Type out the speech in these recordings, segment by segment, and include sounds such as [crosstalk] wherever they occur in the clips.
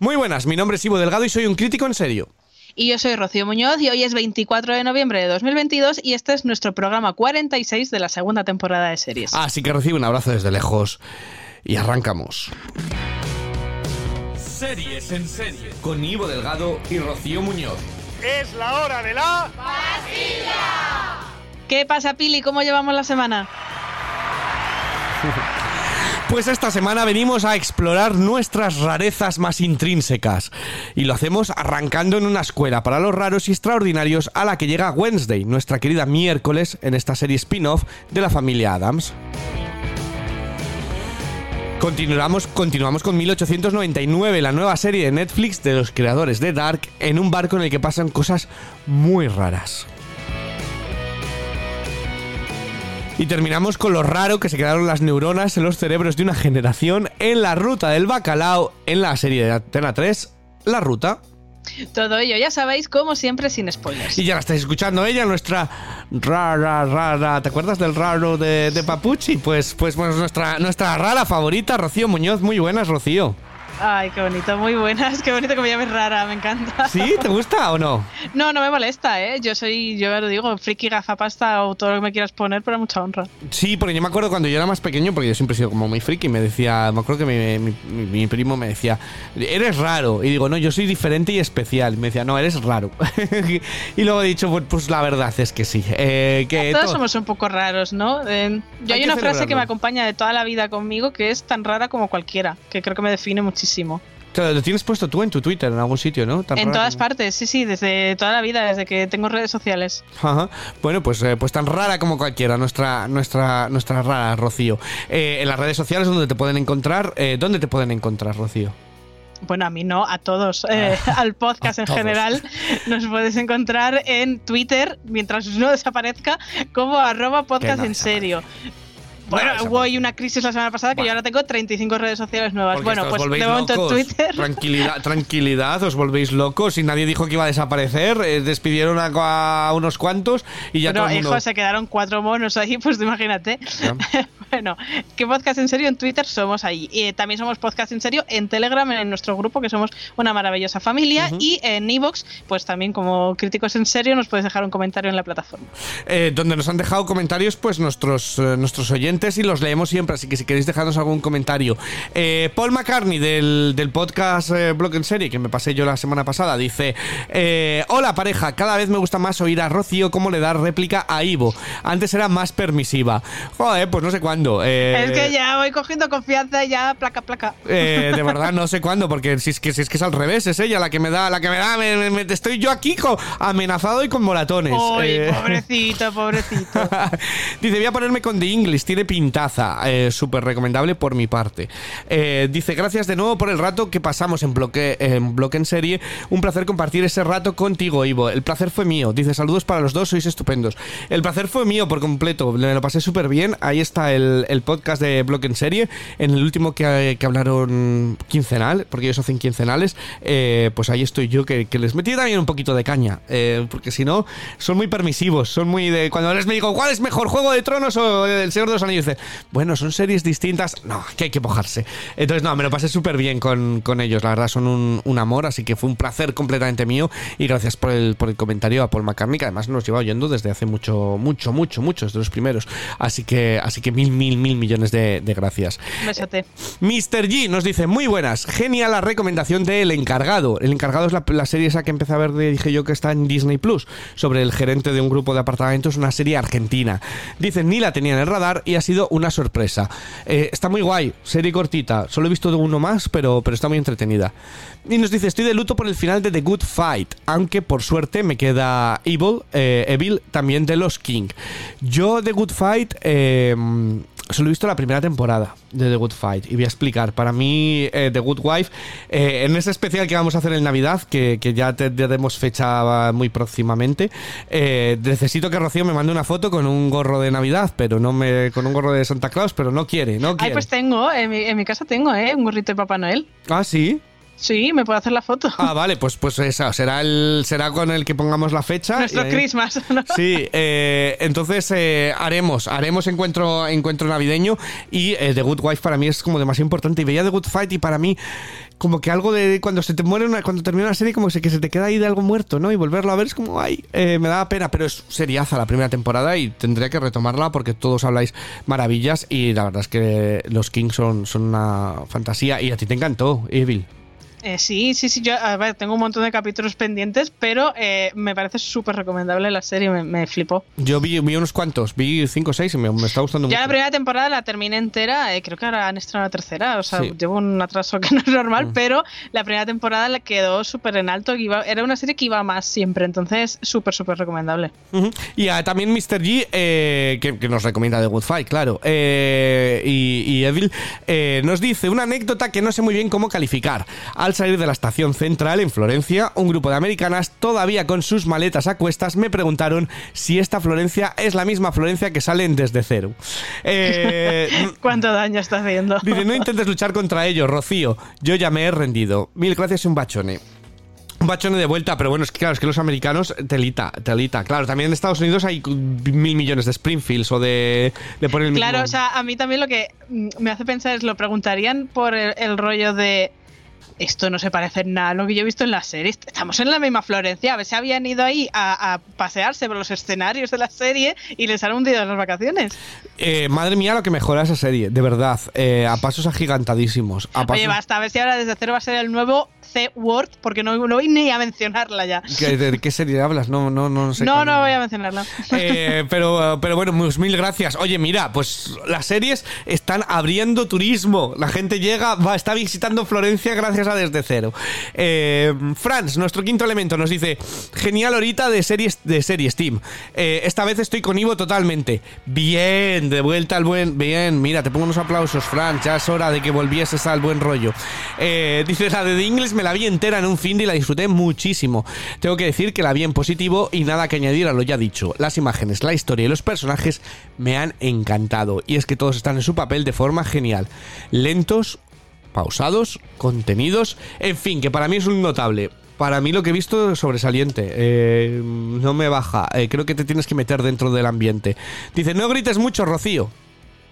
Muy buenas, mi nombre es Ivo Delgado y soy un crítico en serio. Y yo soy Rocío Muñoz y hoy es 24 de noviembre de 2022 y este es nuestro programa 46 de la segunda temporada de series. Así que recibe un abrazo desde lejos y arrancamos. Series en serie. Con Ivo Delgado y Rocío Muñoz. Es la hora de la... ¿Qué pasa, Pili? ¿Cómo llevamos la semana? [laughs] Pues esta semana venimos a explorar nuestras rarezas más intrínsecas. Y lo hacemos arrancando en una escuela para los raros y extraordinarios a la que llega Wednesday, nuestra querida miércoles, en esta serie spin-off de la familia Adams. Continuamos, continuamos con 1899, la nueva serie de Netflix de los creadores de Dark, en un barco en el que pasan cosas muy raras. Y terminamos con lo raro que se quedaron las neuronas en los cerebros de una generación en la ruta del bacalao en la serie de Antena 3, La Ruta. Todo ello, ya sabéis, como siempre, sin spoilers. Y ya la estáis escuchando ella, nuestra rara, rara. ¿Te acuerdas del raro de, de Papuchi? Pues, pues, pues nuestra, nuestra rara favorita, Rocío Muñoz. Muy buenas, Rocío. Ay, qué bonito, muy buenas. Qué bonito que me llames rara, me encanta. ¿Sí? ¿Te gusta o no? No, no me molesta, ¿eh? Yo soy, yo ya lo digo, friki, gafapasta o todo lo que me quieras poner, pero mucha honra. Sí, porque yo me acuerdo cuando yo era más pequeño, porque yo siempre he sido como muy friki, me decía, me acuerdo que mi, mi- mi primo me decía, eres raro. Y digo, no, yo soy diferente y especial. Y me decía, no, eres raro. [laughs] y luego he dicho, pues, pues la verdad es que sí. Eh, que Todos to- somos un poco raros, ¿no? Eh, yo Hay hay una frase que me acompaña de toda la vida conmigo que es tan rara como cualquiera, que creo que me define muchísimo. Claro, lo tienes puesto tú en tu Twitter, en algún sitio, ¿no? Tan en todas como- partes, sí, sí, desde toda la vida, desde que tengo redes sociales. Ajá. Bueno, pues, eh, pues tan rara como cualquiera, nuestra, nuestra, nuestra rara, Rocío. Eh, en las redes sociales donde te pueden encontrar, eh, ¿dónde te pueden encontrar, Rocío? Bueno, a mí no, a todos, eh, [laughs] al podcast en todos. general. Nos puedes encontrar en Twitter, mientras no desaparezca, como arroba podcast no en serio. Bueno, Bueno, hubo ahí una crisis la semana pasada que yo ahora tengo 35 redes sociales nuevas. Porque bueno, pues de momento locos. en Twitter. Tranquilidad, tranquilidad, os volvéis locos y nadie dijo que iba a desaparecer. eh, despidieron a, a unos cuantos y ya Pero, todo el mundo. hijo, se quedaron cuatro monos ahí, pues imagínate. [laughs] bueno, ¿qué podcast en serio? En Twitter somos ahí. Y también somos podcast en serio en Telegram, en nuestro grupo, que somos una maravillosa familia. Y en Evox, pues también como críticos en serio, nos puedes dejar un comentario en la plataforma. eh, donde nos han dejado comentarios pues nuestros, eh, nuestros oyentes y los leemos siempre, así que si queréis dejarnos algún comentario. Eh, Paul McCartney del, del podcast eh, Blog en Serie, que me pasé yo la semana pasada, dice, eh, hola pareja, cada vez me gusta más oír a Rocío cómo le da réplica a Ivo. Antes era más permisiva. Joder, pues no sé cuándo. eh, Es que ya voy cogiendo confianza y ya placa, placa. eh, de verdad no [laughs] sé cuándo, porque si es que si es que es al revés, es ella la que me da, la que me da, me- me- me- estoy yo aquí co- amenazado y con moratones. Uy, Eh, pobrecito, pobrecito. [laughs] dice, voy a ponerme con The English, tiene pintaza. Súper recomendable por mi parte. Dice, gracias de nuevo por el rato que pasamos en bloque, en bloque en serie. Un placer compartir ese rato contigo, Ivo. El placer fue mío. Dice, saludos para los dos, sois estupendos. El placer fue mío por completo. Me lo pasé súper bien. Ahí está el, el podcast de bloque en serie. En el último que, que hablaron quincenal, porque ellos hacen quincenales, eh, pues ahí estoy yo que, que les metí también un poquito de caña. eh, porque si no, son muy permisivos. Son muy de... Cuando les me digo, ¿cuál es mejor, Juego de Tronos o El Señor de los Anillos? Dice, bueno, son series distintas. No, que hay que mojarse. Entonces, no, me lo pasé súper bien con, con ellos. La verdad, son un, un amor, así que fue un placer completamente mío. Y gracias por el, por el comentario a Paul McCartney, que además nos lleva oyendo desde hace mucho, mucho, mucho, muchos de los primeros. Así que, así que mil, mil, mil millones de, de gracias. Besote. Mr. G nos dice, muy buenas, genial la recomendación de El Encargado. El Encargado es la, la serie esa que empecé a ver, de- dije yo, que está en Disney Plus, sobre el gerente de un grupo de apartamentos, una serie argentina. Dicen, ni la tenía en el radar y ha sido una sorpresa. Eh, está muy guay, serie cortita, solo he visto de uno más, pero, pero está muy entretenida. Y nos dice, estoy de luto por el final de The Good Fight, aunque por suerte me queda Evil, eh, Evil también de los King. Yo The Good Fight... eh, Solo he visto la primera temporada de The Good Fight y voy a explicar. Para mí, eh, The Good Wife, eh, en ese especial que vamos a hacer en Navidad, que, que ya tendremos fecha muy próximamente, eh, necesito que Rocío me mande una foto con un gorro de Navidad, pero no me con un gorro de Santa Claus, pero no quiere, no Ay, quiere. pues tengo, en mi, en mi casa tengo, ¿eh? Un gorrito de Papá Noel. Ah, sí. Sí, me puedo hacer la foto. Ah, vale, pues, pues esa, será, el, será con el que pongamos la fecha. Nuestro Christmas. [laughs] Sí, eh, entonces eh, haremos, haremos encuentro, encuentro navideño y eh, The Good Wife para mí es como demasiado importante. Y veía The Good Fight y para mí como que algo de cuando se te muere una, cuando termina una serie como que se te queda ahí de algo muerto, ¿no? Y volverlo a ver es como, ay, me da pena, pero es seriaza la primera temporada y tendría que retomarla porque todos habláis maravillas y la verdad es que los Kings son, son una fantasía y a ti te encantó, Evil. Eh, sí, sí, sí. Yo, a ver, tengo un montón de capítulos pendientes, pero eh, me parece súper recomendable la serie, me, flipó. Yo vi, unos cuantos, vi cinco o seis y me, está gustando mucho. Ya la primera temporada la terminé entera, eh, creo que ahora han estrenado la tercera, o sea, llevo un atraso que no es normal, mm. pero la primera temporada la quedó súper en alto, iba, era una serie que iba más siempre, entonces súper, súper recomendable. Y también Mr. G, que, nos recomienda The Good Fight, claro, y, y, Evil, nos dice una anécdota que no sé muy bien cómo calificar. Al salir de la estación central en Florencia, un grupo de americanas, todavía con sus maletas a cuestas, me preguntaron si esta Florencia es la misma Florencia que salen desde cero. Eh, [laughs] ¿Cuánto daño está haciendo? [laughs] Dice, no intentes luchar contra ellos, Rocío. Yo ya me he rendido. Mil gracias y un bachone. Un bachone de vuelta, pero bueno, es que claro, es que los americanos, telita, telita. Claro, también en Estados Unidos hay mil millones de Springfields o de, de por el Claro, o sea, a mí también lo que me hace pensar es, lo preguntarían por el rollo de esto no se parece en nada a lo que yo he visto en la serie. Estamos en la misma Florencia. A ver si habían ido ahí a, pasearse por los escenarios de la serie y les han hundido las vacaciones. Eh, madre mía, lo que mejora esa serie, de verdad. Eh, a pasos agigantadísimos. A Oye, basta, a ver si ahora desde cero va a ser el nuevo C-Word, porque no, no, voy ni a mencionarla ya. ¿De, qué serie hablas? No, no, no sé. No, no voy a mencionarla. Eh, pero, pero bueno, pues mil gracias. Oye, mira, pues las series están abriendo turismo. La gente llega, va, está visitando Florencia gracias a desde cero. Eh, Franz, nuestro quinto elemento, nos dice: Genial ahorita de series, de series Team. Eh, esta vez estoy con Ivo totalmente. Bien, de vuelta al buen. Bien, mira, te pongo unos aplausos, Franz. Ya es hora de que volvieses al buen rollo. Dice: La de The English la vi entera en un fin y la disfruté muchísimo. Tengo que decir que la vi en positivo y nada que añadir a lo ya dicho. Las imágenes, la historia y los personajes me han encantado. Y es que todos están en su papel de forma genial. Lentos, pausados, contenidos, en fin, que para mí es un notable. Para mí lo que he visto es sobresaliente. Eh, no me baja. Eh, creo que te tienes que meter dentro del ambiente. Dice, no grites mucho, Rocío.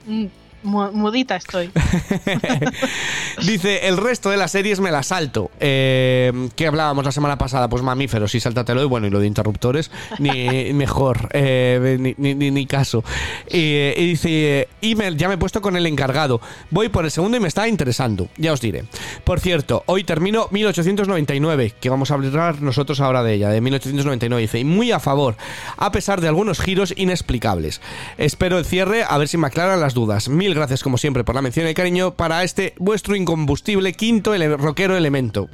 Mm, Mudita estoy. [laughs] Dice, el resto de las series me las salto. Eh, ¿Qué hablábamos la semana pasada? Pues mamíferos, sí, sáltatelo. Y bueno, y lo de interruptores, ni [laughs] mejor, eh, ni, caso. y dice, email, ya me he puesto con el encargado. Voy por el segundo y me está interesando. Ya os diré. Por cierto, hoy termino 1899, que vamos a hablar nosotros ahora de ella, de 1899. Dice, y muy a favor, a pesar de algunos giros inexplicables. Espero el cierre, a ver si me aclaran las dudas gracias como siempre por la mención y cariño para este vuestro incombustible quinto rockero elemento.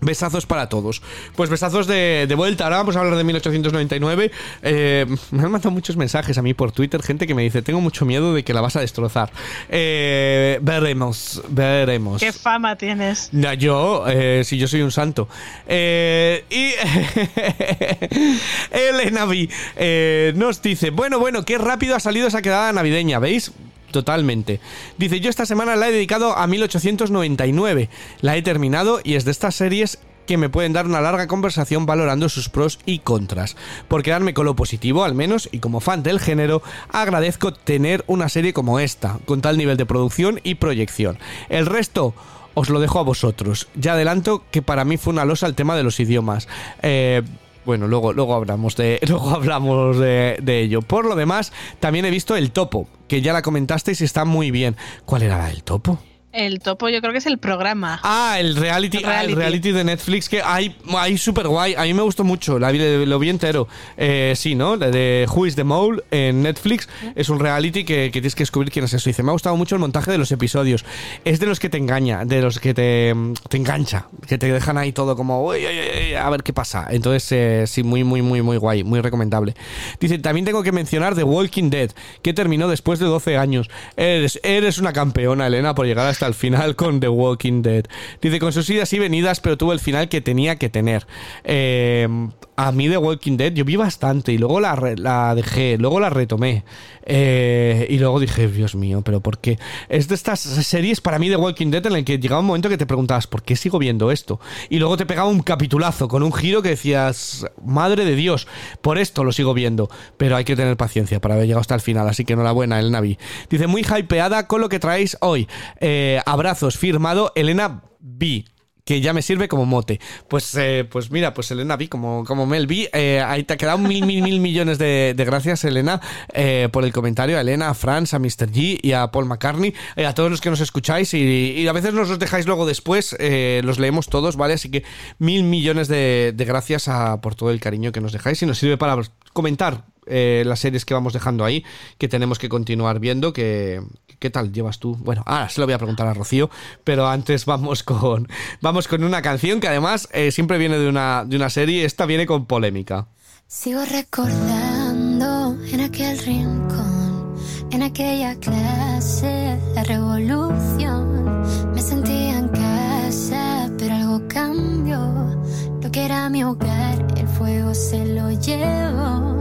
Besazos para todos. Pues besazos de, vuelta. Ahora vamos a hablar de 1899. Eh, me han mandado muchos mensajes a mí por Twitter, gente que me dice, tengo mucho miedo de que la vas a destrozar. Eh, veremos, veremos. ¿Qué fama tienes? yo, eh, si yo soy un santo. y [laughs] Elena B nos dice, bueno, bueno, qué rápido ha salido esa quedada navideña, ¿veis? Totalmente. Dice, yo esta semana la he dedicado a 1899. La he terminado y es de estas series que me pueden dar una larga conversación valorando sus pros y contras. Por quedarme con lo positivo, al menos, y como fan del género, agradezco tener una serie como esta, con tal nivel de producción y proyección. El resto os lo dejo a vosotros. Ya adelanto que para mí fue una losa el tema de los idiomas. Eh, bueno, luego, luego hablamos, de, [laughs] luego hablamos de, de, ello. Por lo demás, también he visto el topo, que ya la comentasteis y está muy bien. ¿Cuál era el topo? El topo yo creo que es el programa. Ah, el reality, ah, el reality. de Netflix que hay, hay súper guay. A mí me gustó mucho, la, lo vi entero. Eh, sí, ¿no? De, Who is the Mole en Netflix. Es un reality que, tienes que descubrir quién es eso. Dice, me ha gustado mucho el montaje de los episodios. Es de los que te engaña, de los que te, te engancha, que te dejan ahí todo como, a ver qué pasa. Entonces, eh, sí, muy, muy, muy, muy guay, muy recomendable. Dice, también tengo que mencionar The Walking Dead, que terminó después de 12 años. Eres, eres una campeona, Elena, por llegar a hasta el final con The Walking Dead. Dice, con sus idas y venidas, pero tuvo el final que tenía que tener. Eh, a mí The Walking Dead yo vi bastante y luego la, dejé, luego la retomé. Eh, y luego dije, Dios mío, pero ¿por qué? Es de estas series para mí The Walking Dead en el que llegaba un momento que te preguntabas, ¿por qué sigo viendo esto? Y luego te pegaba un capitulazo con un giro que decías, madre de Dios, por esto lo sigo viendo. Pero hay que tener paciencia para haber llegado hasta el final, así que enhorabuena, el Navi. Dice, muy hypeada con lo que traéis hoy. Eh, abrazos, firmado Elena B que ya me sirve como mote. Pues, eh, pues mira, pues Elena vi como, como Mel vi. eh, ahí te ha quedado mil, mil, mil millones de, gracias, Elena, eh, por el comentario. A Elena, a Franz, a Mr. G y a Paul McCartney, eh, a todos los que nos escucháis y, a veces nos los dejáis luego después, eh, los leemos todos, ¿vale? Así que mil millones de, de gracias a, por todo el cariño que nos dejáis y nos sirve para comentar eh, las series que vamos dejando ahí, que tenemos que continuar viendo, que... ¿Qué tal llevas tú? Bueno, ahora se lo voy a preguntar a Rocío, pero antes vamos con, [laughs] vamos con una canción que además eh, siempre viene de una, de una serie, esta viene con polémica. Sigo recordando en aquel rincón, en aquella clase, la revolución. Me sentía en casa, pero algo cambió. Lo que era mi hogar, fuego se lo llevó.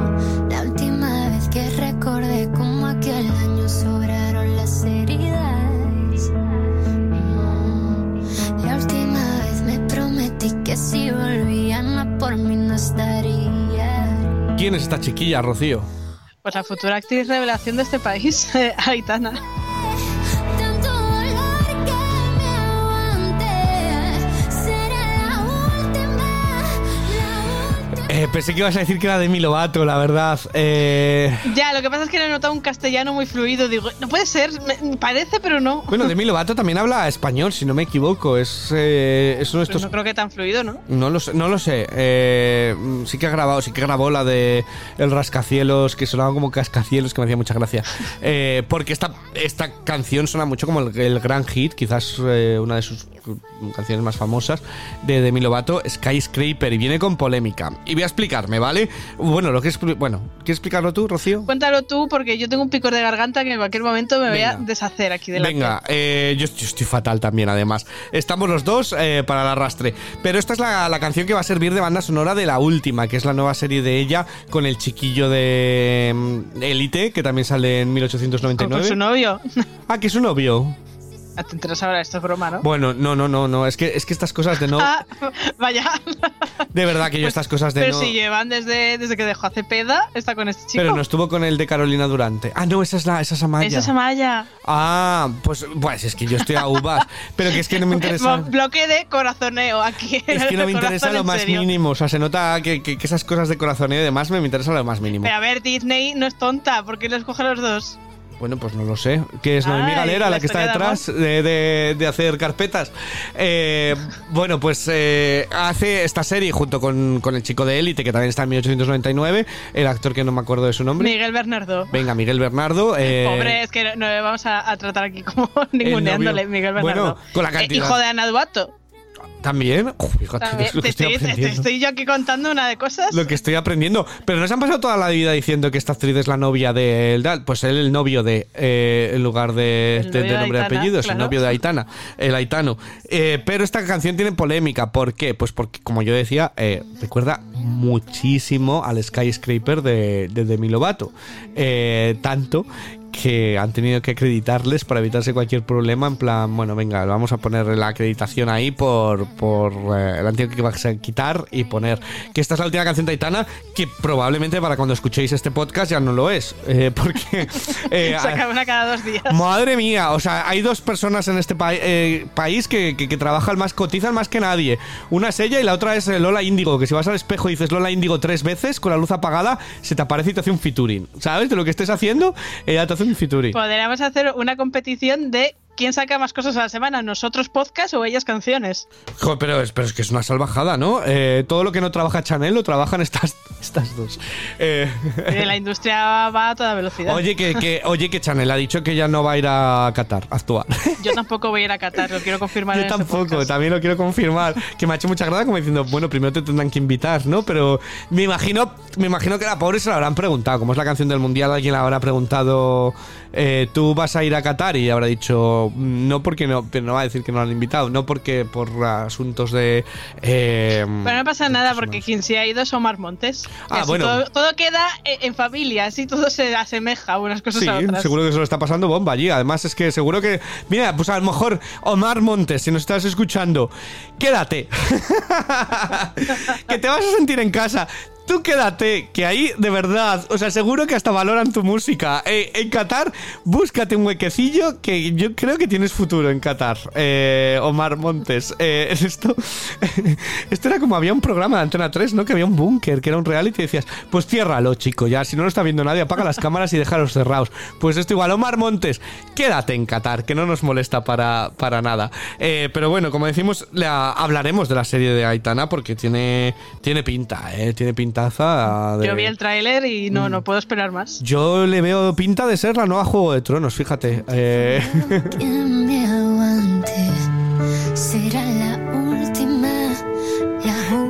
La última vez que recordé como aquel año sobraron las heridas. Mm. La última vez me prometí que si volvían a por mí no estaría. ¿Quién es esta chiquilla, Rocío? Pues la futura actriz revelación de este país, [laughs] Aitana. Eh, pensé que ibas a decir que era Demi Lovato, la verdad. Eh, Ya, lo que pasa es que le he notado un castellano muy fluido. Digo, no puede ser, me- parece, pero no. bueno, Demi Lovato también habla español, si no me equivoco. Es, eh, es uno de Pero estos no creo que tan fluido, ¿no? No lo sé, no lo sé. Eh, sí que ha grabado, sí que grabó la de El Rascacielos, que sonaba como cascacielos, que me hacía mucha gracia. Eh, porque esta, esta canción suena mucho como el, el gran hit, quizás una de sus canciones más famosas de Demi Lovato, Skyscraper, y viene con polémica. Y voy a explicarme, ¿vale? Bueno, lo que es, bueno, ¿quieres explicarlo tú, Rocío? Cuéntalo tú, porque yo tengo un picor de garganta que en cualquier momento me voy a deshacer aquí de la Venga, eh, yo, yo estoy fatal también, además. Estamos los dos eh, para el arrastre. Pero esta es la, la canción que va a servir de banda sonora de la última, que es la nueva serie de ella con el chiquillo de mm, Elite, que también sale en con, con 1899. su novio. Ah, que es su novio. Ah, Te enteras ahora, esto es broma, ¿no? Bueno, no, no, no, no. Es que, es que estas cosas de no. [laughs] Ah, vaya. De verdad que yo estas cosas de Pero no. si llevan desde, desde que dejó a Cepeda, está con este chico. Pero no estuvo con el de Carolina Durante. Ah, no, esa es la, esa es Amaya. Esa es Amaya. Ah, pues, pues es que yo estoy a uvas. pero que es que no me [laughs] interesa. Bloque de corazoneo aquí. Es que no me interesa lo más mínimo. O sea, se nota que, que- que esas cosas de corazoneo y demás me interesa lo más mínimo. Pero a ver, Disney no es tonta, ¿por qué los coge a los dos? Bueno, pues no lo sé. ¿Qué es Noemí Ay, Galera, la que está detrás de, de- de hacer carpetas? Eh, [laughs] bueno, pues eh, hace esta serie junto con, con el chico de Élite, que también está en 1899, el actor que no me acuerdo de su nombre. Miguel Bernardo. Venga, Miguel Bernardo. eh, Pobre, es que no, vamos a, a tratar aquí como [laughs] ninguneándole. Miguel Bernardo. Bueno, con la Eh, cantidad. hijo de Ana Duato. También. Uf, fíjate, Te estoy te- estoy yo aquí contando una de cosas. Lo que estoy aprendiendo. Pero nos han pasado toda la vida diciendo que esta actriz es la novia de él. Pues él, el novio de. eh, en lugar de, El de- novio de de nombre y Aitana, apellido, es el novio de Aitana, el Aitano. Eh, pero esta canción tiene polémica. ¿Por qué? Pues porque, como yo decía, eh, recuerda muchísimo al Skyscraper de, de Demi Lovato. Eh, tanto que han tenido que acreditarles para evitarse cualquier problema. En plan, bueno, venga, vamos a poner la acreditación ahí por, por eh, el antiguo que vas a quitar y poner que esta es la última canción de Aitana, que probablemente para cuando escuchéis este podcast ya no lo es. eh, porque. [laughs] eh, Saca una cada dos días. Madre mía, o sea, hay dos personas en este pa- eh, país que, que- que trabajan más, cotizan más que nadie. Una es ella y la otra es eh, Lola Índigo, que si vas al espejo y dices Lola Índigo tres veces con la luz apagada, se te aparece y te hace un featuring. ¿Sabes? De lo que estés haciendo, ella te hace un Podríamos hacer una competición de quién saca más cosas a la semana, nosotros podcast o ellas canciones. Joder, pero, es, pero es que es una salvajada, ¿no? Eh, todo lo que no trabaja Chanel lo trabajan estas, estas dos. Eh, Eh, La [laughs] industria va a toda velocidad. oye, que, que- oye, que Chanel ha dicho que ya no va a ir a Qatar a actuar. [laughs] Yo tampoco voy a ir a Qatar, lo quiero confirmar Yo en este tampoco, podcast. también lo quiero confirmar. Que me ha hecho mucha gracia como diciendo, bueno, primero te tendrán que invitar, ¿no? Pero me imagino, me imagino que la pobre se la habrán preguntado. Como es la canción del mundial, alguien le habrá preguntado, eh, ¿tú vas a ir a Qatar? Y habrá dicho, no porque no, pero no va a decir que no lo han invitado, no porque por asuntos de. Eh, pero no pasa nada porque quien se ha ido es Omar Montes. Ah, bueno. Todo, queda en familia, así todo se asemeja unas cosas sí, a otras. seguro que se lo está pasando bomba allí. Además, es que seguro que. Mira, pues a lo mejor Omar Montes, si nos estás escuchando, quédate. [laughs] que te vas a sentir en casa. Tú quédate, que ahí de verdad, o sea, seguro que hasta valoran tu música. Eh, en Qatar, búscate un huequecillo que yo creo que tienes futuro en Qatar. Eh, Omar Montes. Eh, [laughs] esto, [laughs] esto era como había un programa de Antena 3, ¿no? Que había un búnker, que era un reality y decías, pues ciérralo, chico, ya, si no lo está viendo nadie, apaga las cámaras y déjalos cerrados. Pues esto igual, Omar Montes, quédate en Qatar, que no nos molesta para, para nada. pero bueno, como decimos, hablaremos de la serie de Aitana porque tiene, tiene pinta, ¿eh? Tiene pinta yo vi el tráiler y no, no puedo esperar más. Yo le veo pinta de ser la nueva Juego de Tronos, fíjate. Eh... [laughs]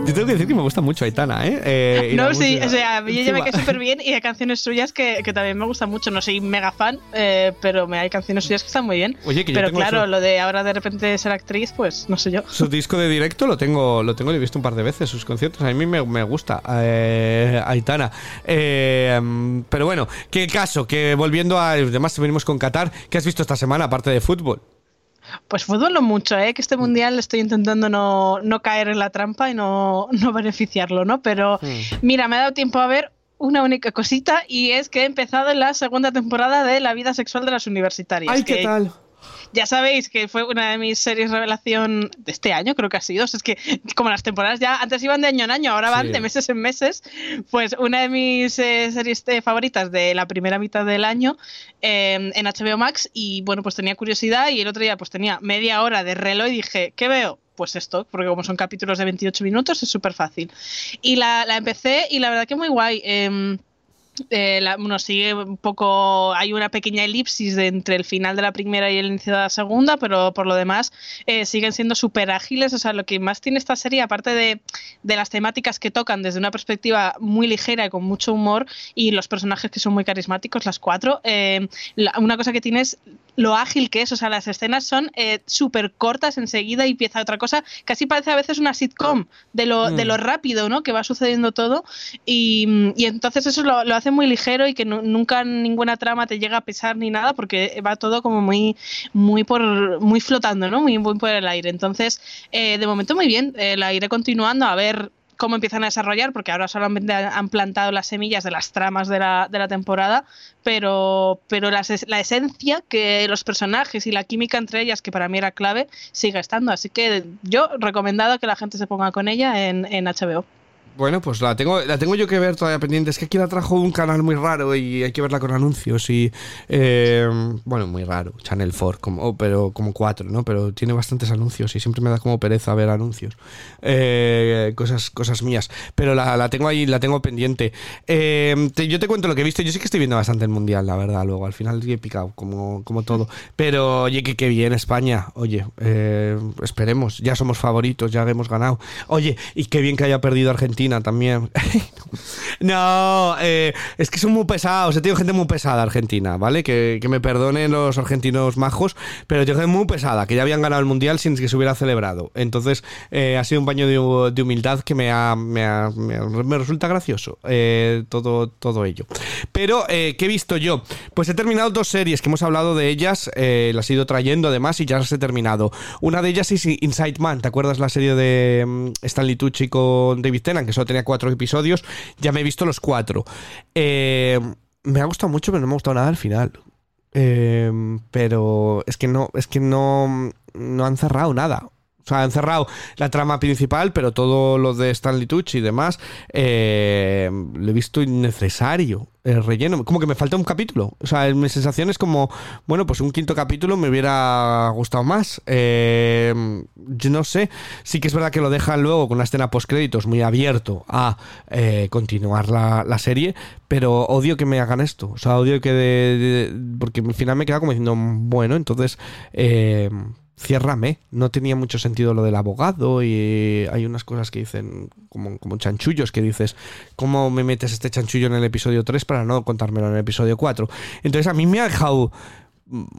yo tengo que decir que me gusta mucho Aitana, ¿eh? eh [laughs] no, sí, o sea, yo ya me quedé súper bien y hay canciones suyas que, que, también me gustan mucho. No soy mega fan, eh, pero me hay canciones suyas que están muy bien. Oye, que pero claro, lo de ahora de repente ser actriz, pues no sé yo. Su disco de directo lo tengo, lo tengo, lo he visto un par de veces, sus conciertos. A mí me, me gusta eh, Aitana. Pero bueno, qué caso, que volviendo a. Además, venimos con Qatar. ¿Qué has visto esta semana, aparte de fútbol? Pues fútbol no mucho, ¿eh? que este mundial estoy intentando no, no caer en la trampa y no, no beneficiarlo, ¿no? Pero hmm. mira, me ha dado tiempo a ver una única cosita y es que he empezado la segunda temporada de La vida sexual de las universitarias. ¡Ay, qué tal! Ya sabéis que fue una de mis series revelación de este año, creo que ha sido. es que como las temporadas ya antes iban de año en año, ahora van de meses en meses. Pues una de mis eh, series eh, favoritas de la primera mitad del año em, en HBO Max. Y bueno, pues tenía curiosidad y el otro día pues tenía media hora de reloj y dije, ¿qué veo? pues esto, porque como son capítulos de 28 minutos es súper fácil. Y la, la, empecé y la verdad que muy guay. Eh, eh, la, sigue un poco, hay una pequeña elipsis entre el final de la primera y el inicio de la segunda, pero por lo demás eh, siguen siendo súper ágiles. O sea, lo que más tiene esta serie, aparte de, de, las temáticas que tocan desde una perspectiva muy ligera y con mucho humor, y los personajes que son muy carismáticos, las cuatro, eh, una cosa que tiene es lo ágil que es. O sea, las escenas son eh, súper cortas enseguida y empieza otra cosa. Casi parece a veces una sitcom de lo, de lo mm. rápido ¿no? que va sucediendo todo. Y, y entonces eso lo, lo hace muy ligero y que nunca ninguna trama te llega a pesar ni nada porque va todo como muy muy por muy flotando, ¿no? Muy, muy por el aire. Entonces, eh, de momento muy bien, eh, la iré continuando a ver cómo empiezan a desarrollar, porque ahora solamente han plantado las semillas de las tramas de la, de la temporada, pero, pero la, la, esencia que los personajes y la química entre ellas, que para mí era clave, sigue estando. Así que yo recomendado que la gente se ponga con ella en, en HBO. Bueno, pues la tengo, la tengo yo que ver todavía pendiente. Es que aquí la trajo un canal muy raro y hay que verla con anuncios y eh, bueno, muy raro, Channel 4, como, oh, pero como 4, ¿no? Pero tiene bastantes anuncios y siempre me da como pereza ver anuncios, eh, cosas, cosas mías. Pero la, tengo ahí, la tengo pendiente. Eh, yo te cuento lo que he visto. Yo sí que estoy viendo bastante el mundial, la verdad. Luego al final he picado como, como todo. Pero oye, que, qué bien España. Oye, esperemos. Ya somos favoritos, ya hemos ganado. Oye, y qué bien que haya perdido Argentina también. [laughs] no, eh, es que son muy pesados. He tenido gente muy pesada Argentina, ¿vale? Que, me perdonen los argentinos majos, pero tengo gente muy pesada, que ya habían ganado el mundial sin que se hubiera celebrado. Entonces, eh, ha sido un baño de, humildad que me, me, resulta gracioso eh, todo, todo ello. Pero, ¿qué he visto yo? Pues he terminado dos series que hemos hablado de ellas, las he ido trayendo además y ya las he terminado. Una de ellas es Inside Man, ¿te acuerdas la serie de mm, Stanley Tucci con David Tennant? Que tenía cuatro episodios, ya me he visto los cuatro. Eh, me ha gustado mucho, pero no me ha gustado nada al final. Eh, pero es que no, es que no, no han cerrado nada. O sea, han cerrado la trama principal, pero todo lo de Stanley Tucci y demás eh, lo he visto innecesario. El relleno, como que me falta un capítulo. O sea, mi sensación es como, bueno, pues un quinto capítulo me hubiera gustado más. Eh, yo no sé. Sí que es verdad que lo dejan luego con una escena post créditos muy abierto a eh, continuar la, serie, pero odio que me hagan esto. O sea, odio que de, porque al final me queda como diciendo, bueno, entonces eh, ciérrame. No tenía mucho sentido lo del abogado y hay unas cosas que dicen como, como chanchullos que dices, ¿cómo me metes este chanchullo en el episodio 3 para no contármelo en el episodio 4? Entonces a mí me ha dejado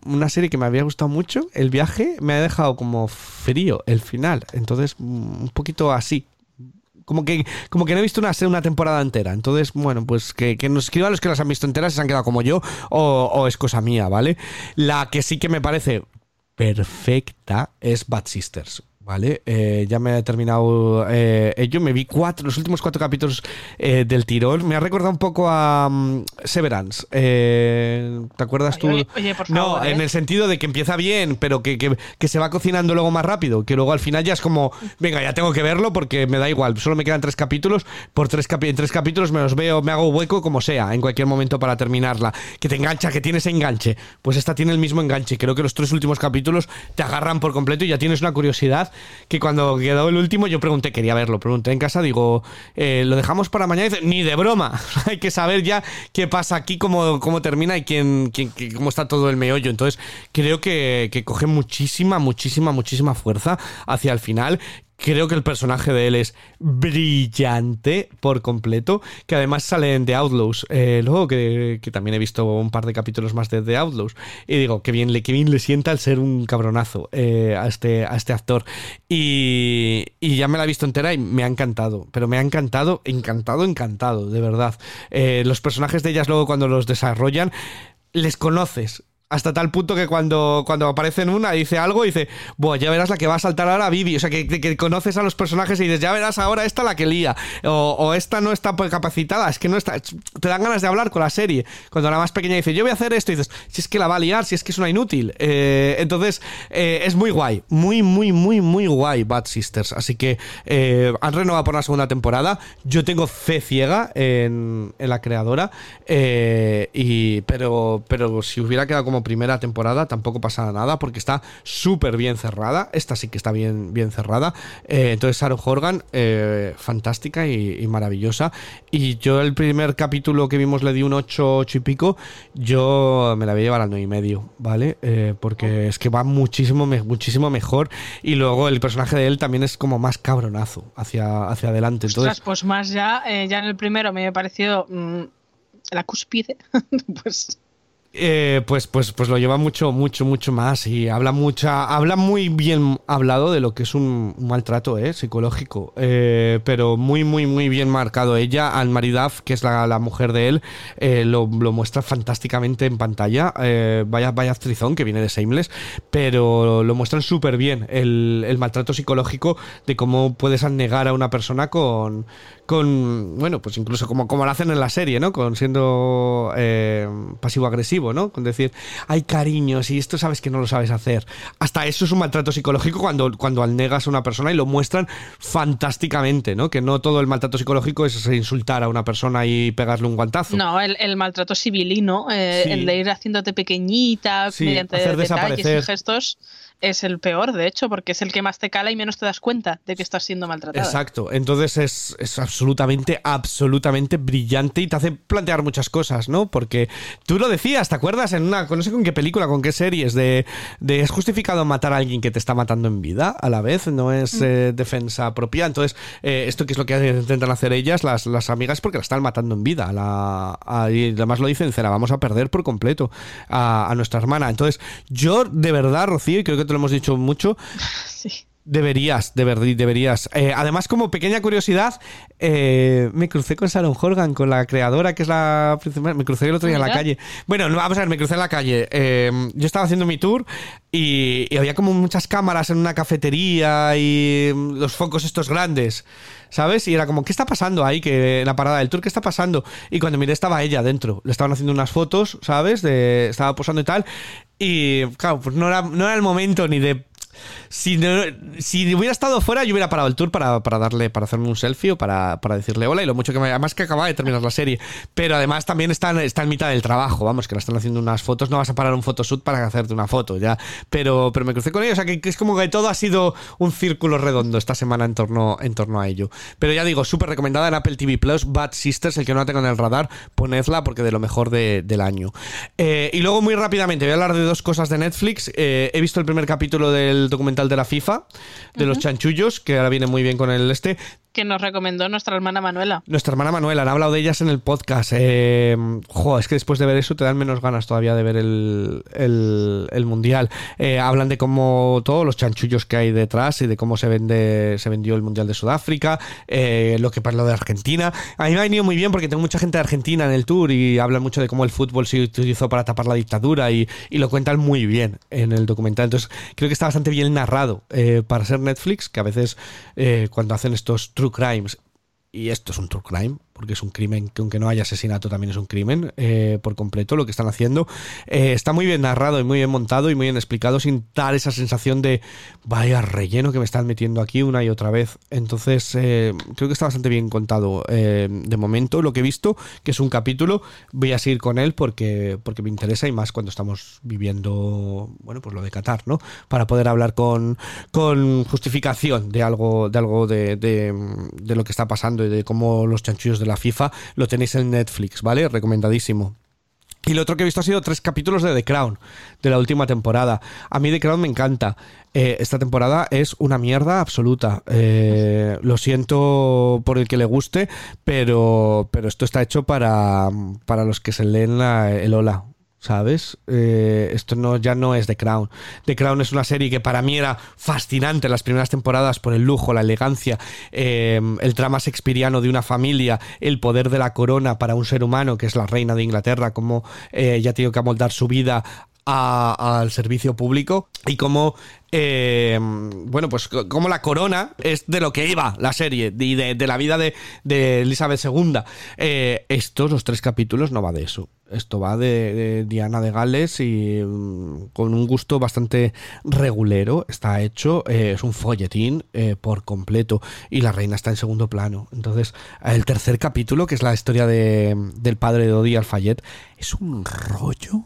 una serie que me había gustado mucho, el viaje me ha dejado como frío el final. Entonces, mm, un poquito así. Como que, como que no he visto una, una temporada entera. Entonces, bueno, pues que, que nos escriban los que las han visto enteras y se han quedado como yo, o, o es cosa mía, ¿vale? La que sí que me parece perfecta es Bad Sisters. ¿Vale? Eh, ya me he terminado eh, ello. Me vi cuatro, los últimos cuatro capítulos eh, del tirón. Me ha recordado un poco a mm, Severance. Eh, ¿Te acuerdas tú? oye, oye, por no, favor, ¿eh? en el sentido de que empieza bien, pero que, que- que se va cocinando luego más rápido. Que luego al final ya es como, venga, ya tengo que verlo porque me da igual. Solo me quedan tres capítulos. Por tres, capi- en tres capítulos me los veo, me hago hueco como sea, en cualquier momento para terminarla. Que te engancha, que tienes enganche. Pues esta tiene el mismo enganche. Creo que los tres últimos capítulos te agarran por completo y ya tienes una curiosidad que cuando quedó el último yo pregunté, quería verlo, pregunté en casa, digo, eh, ¿lo dejamos para mañana? Dice, ni de broma. [laughs] Hay que saber ya qué pasa aquí, cómo, cómo termina y quién, cómo está todo el meollo. Entonces, creo que, que coge muchísima, muchísima, muchísima fuerza hacia el final. Creo que el personaje de él es brillante por completo, que además sale en The Outlaws, eh, luego que, que también he visto un par de capítulos más de The Outlaws, y digo, qué bien qué bien le sienta el ser un cabronazo eh, a, este, a este actor. Y, y ya me la he visto entera y me ha encantado, pero me ha encantado, encantado, encantado, de verdad. Eh, los personajes de ellas luego cuando los desarrollan, les conoces. Hasta tal punto que cuando, cuando aparece en una dice algo dice, Buah, ya verás la que va a saltar ahora Vivi. O sea, que, que- conoces a los personajes y dices, ya verás ahora esta la que lía. O, esta no está pues, capacitada, es que no está. Te dan ganas de hablar con la serie. Cuando la más pequeña dice, yo voy a hacer esto, y dices, si es que la va a liar, si es que es una inútil. Eh, entonces, eh, es muy guay. Muy, muy, muy, muy guay Bad Sisters. Así que eh, han renovado por la segunda temporada. Yo tengo fe ciega en, en la creadora. y, pero, pero si hubiera quedado como primera temporada, tampoco pasa nada porque está súper bien cerrada. Esta sí que está bien, bien cerrada. Eh, entonces, Sarah Horgan, eh, fantástica y, y maravillosa. Y yo, el primer capítulo que vimos le di un 8, 8 y pico. Yo me la voy a llevar al 9 y medio, ¿vale? Eh, porque es que va muchísimo, muchísimo mejor. Y luego el personaje de él también es como más cabronazo hacia, hacia adelante. Entonces, Ostras, pues más ya, ya en el primero me ha parecido mm, la cúspide, [laughs] pues Eh, pues, pues, pues lo lleva mucho, mucho, mucho más y habla mucha, habla muy bien hablado de lo que es un, maltrato eh, psicológico, eh, pero muy, muy, muy bien marcado. Ella, Anne Marie Duff, que es la, mujer de él, eh, lo, muestra fantásticamente en pantalla. Eh, vaya, vaya actrizón que viene de Shameless, pero lo muestran súper bien el, el maltrato psicológico de cómo puedes anegar a una persona con, con bueno, pues incluso como, como lo hacen en la serie, ¿no? Con siendo eh, pasivo-agresivo, ¿no? Con decir, hay cariños y esto sabes que no lo sabes hacer. Hasta eso es un maltrato psicológico cuando, cuando negas a una persona y lo muestran fantásticamente, ¿no? Que no todo el maltrato psicológico es insultar a una persona y pegarle un guantazo. no, el, el maltrato civilino, eh, Sí. el de ir haciéndote pequeñita Sí, mediante hacer detalles desaparecer. y gestos, es el peor, de hecho, porque es el que más te cala y menos te das cuenta de que estás siendo maltratada. Exacto, entonces es, es absolutamente, absolutamente brillante y te hace plantear muchas cosas, ¿no? Porque tú lo decías, ¿te acuerdas? En una, no sé con qué película, con qué series, de, de ¿es justificado matar a alguien que te está matando en vida a la vez? No es eh, defensa propia. Entonces, eh, esto que es lo que intentan hacer ellas, las, las amigas, porque la están matando en vida. La, a- y además lo dicen, la vamos a perder por completo a, a nuestra hermana. Entonces, yo de verdad, Rocío, y creo que te lo hemos dicho mucho, [laughs] Sí. Deberías, de verdad, deberías. Eh, además, como pequeña curiosidad, eh, me crucé con Sharon Horgan, con la creadora que es la principal. Me crucé el otro día en la Mira. calle. Bueno, no, vamos a ver, me crucé en la calle. Eh, yo estaba haciendo mi tour y, y había como muchas cámaras en una cafetería y mm, los focos estos grandes. ¿Sabes? Y era como, ¿qué está pasando ahí? Que en la parada del tour, ¿qué está pasando? Y cuando miré estaba ella dentro. Le estaban haciendo unas fotos, ¿sabes? De, estaba posando y tal. Y claro, pues no era, no era el momento ni de si, no- si hubiera estado fuera, yo hubiera parado el tour para, para darle, para hacerme un selfie o para, para decirle hola y lo mucho que me. Además que acaba de terminar la serie. Pero además también está, está en mitad del trabajo, vamos, que la están haciendo unas fotos. No vas a parar un photoshoot para hacerte una foto, ya. Pero, pero me crucé con ella, o sea que, que es como que todo ha sido un círculo redondo esta semana en torno, en torno a ello. Pero ya digo, súper recomendada en Apple TV Plus, Bad Sisters, el que no la tenga en el radar, ponedla porque de lo mejor de- del año. Eh, y luego, muy rápidamente, voy a hablar de dos cosas de Netflix. Eh, he visto el primer capítulo del documental de la FIFA, de los chanchullos, que ahora viene muy bien con el este. Que nos recomendó nuestra hermana Manuela. Nuestra hermana Manuela, han hablado de ellas en el podcast. Eh, es que después de ver eso te dan menos ganas todavía de ver el, el, Mundial. Eh, hablan de cómo todos los chanchullos que hay detrás y de cómo se vende se vendió el Mundial de Sudáfrica, eh, lo que parlo de Argentina. A mí me ha venido muy bien porque tengo mucha gente de Argentina en el tour y hablan mucho de cómo el fútbol se utilizó para tapar la dictadura y, y lo cuentan muy bien en el documental. Entonces creo que está bastante bien narrado eh, para ser Netflix, que a veces cuando hacen estos crimes, y esto es un true crime, porque es un crimen que aunque no haya asesinato también es un crimen eh, por completo lo que están haciendo. Eh, está muy bien narrado y muy bien montado y muy bien explicado sin dar esa sensación de vaya relleno que me están metiendo aquí una y otra vez. Entonces eh, creo que está bastante bien contado de momento lo que he visto, que es un capítulo. Voy a seguir con él porque, porque me interesa y más cuando estamos viviendo, bueno, pues lo de Qatar, ¿no? Para poder hablar con, con justificación de algo, de algo de, de, de lo que está pasando y de cómo los chanchullos de la FIFA, lo tenéis en Netflix, ¿vale? Recomendadísimo. Y lo otro que he visto ha sido tres capítulos de The Crown, de la última temporada. A mí The Crown me encanta. Eh, esta temporada es una mierda absoluta. Eh, lo siento por el que le guste, pero, pero esto está hecho para, para los que se leen el hola. ¿Sabes? Eh, esto no, ya no es The Crown. The Crown es una serie que para mí era fascinante las primeras temporadas por el lujo, la elegancia, eh, el drama shakespeariano de una familia, el poder de la corona para un ser humano que es la reina de Inglaterra, como eh, ya tiene que amoldar su vida al servicio público y cómo eh, bueno pues como la corona es de lo que iba la serie y de, de la vida de, de Elizabeth II Eh, estos los tres capítulos no va de eso esto va de, Diana de Gales y mm, con un gusto bastante regulero está hecho eh, es un folletín eh, por completo y la reina está en segundo plano. Entonces el tercer capítulo que es la historia de, del padre de Dodi Alfayet es un rollo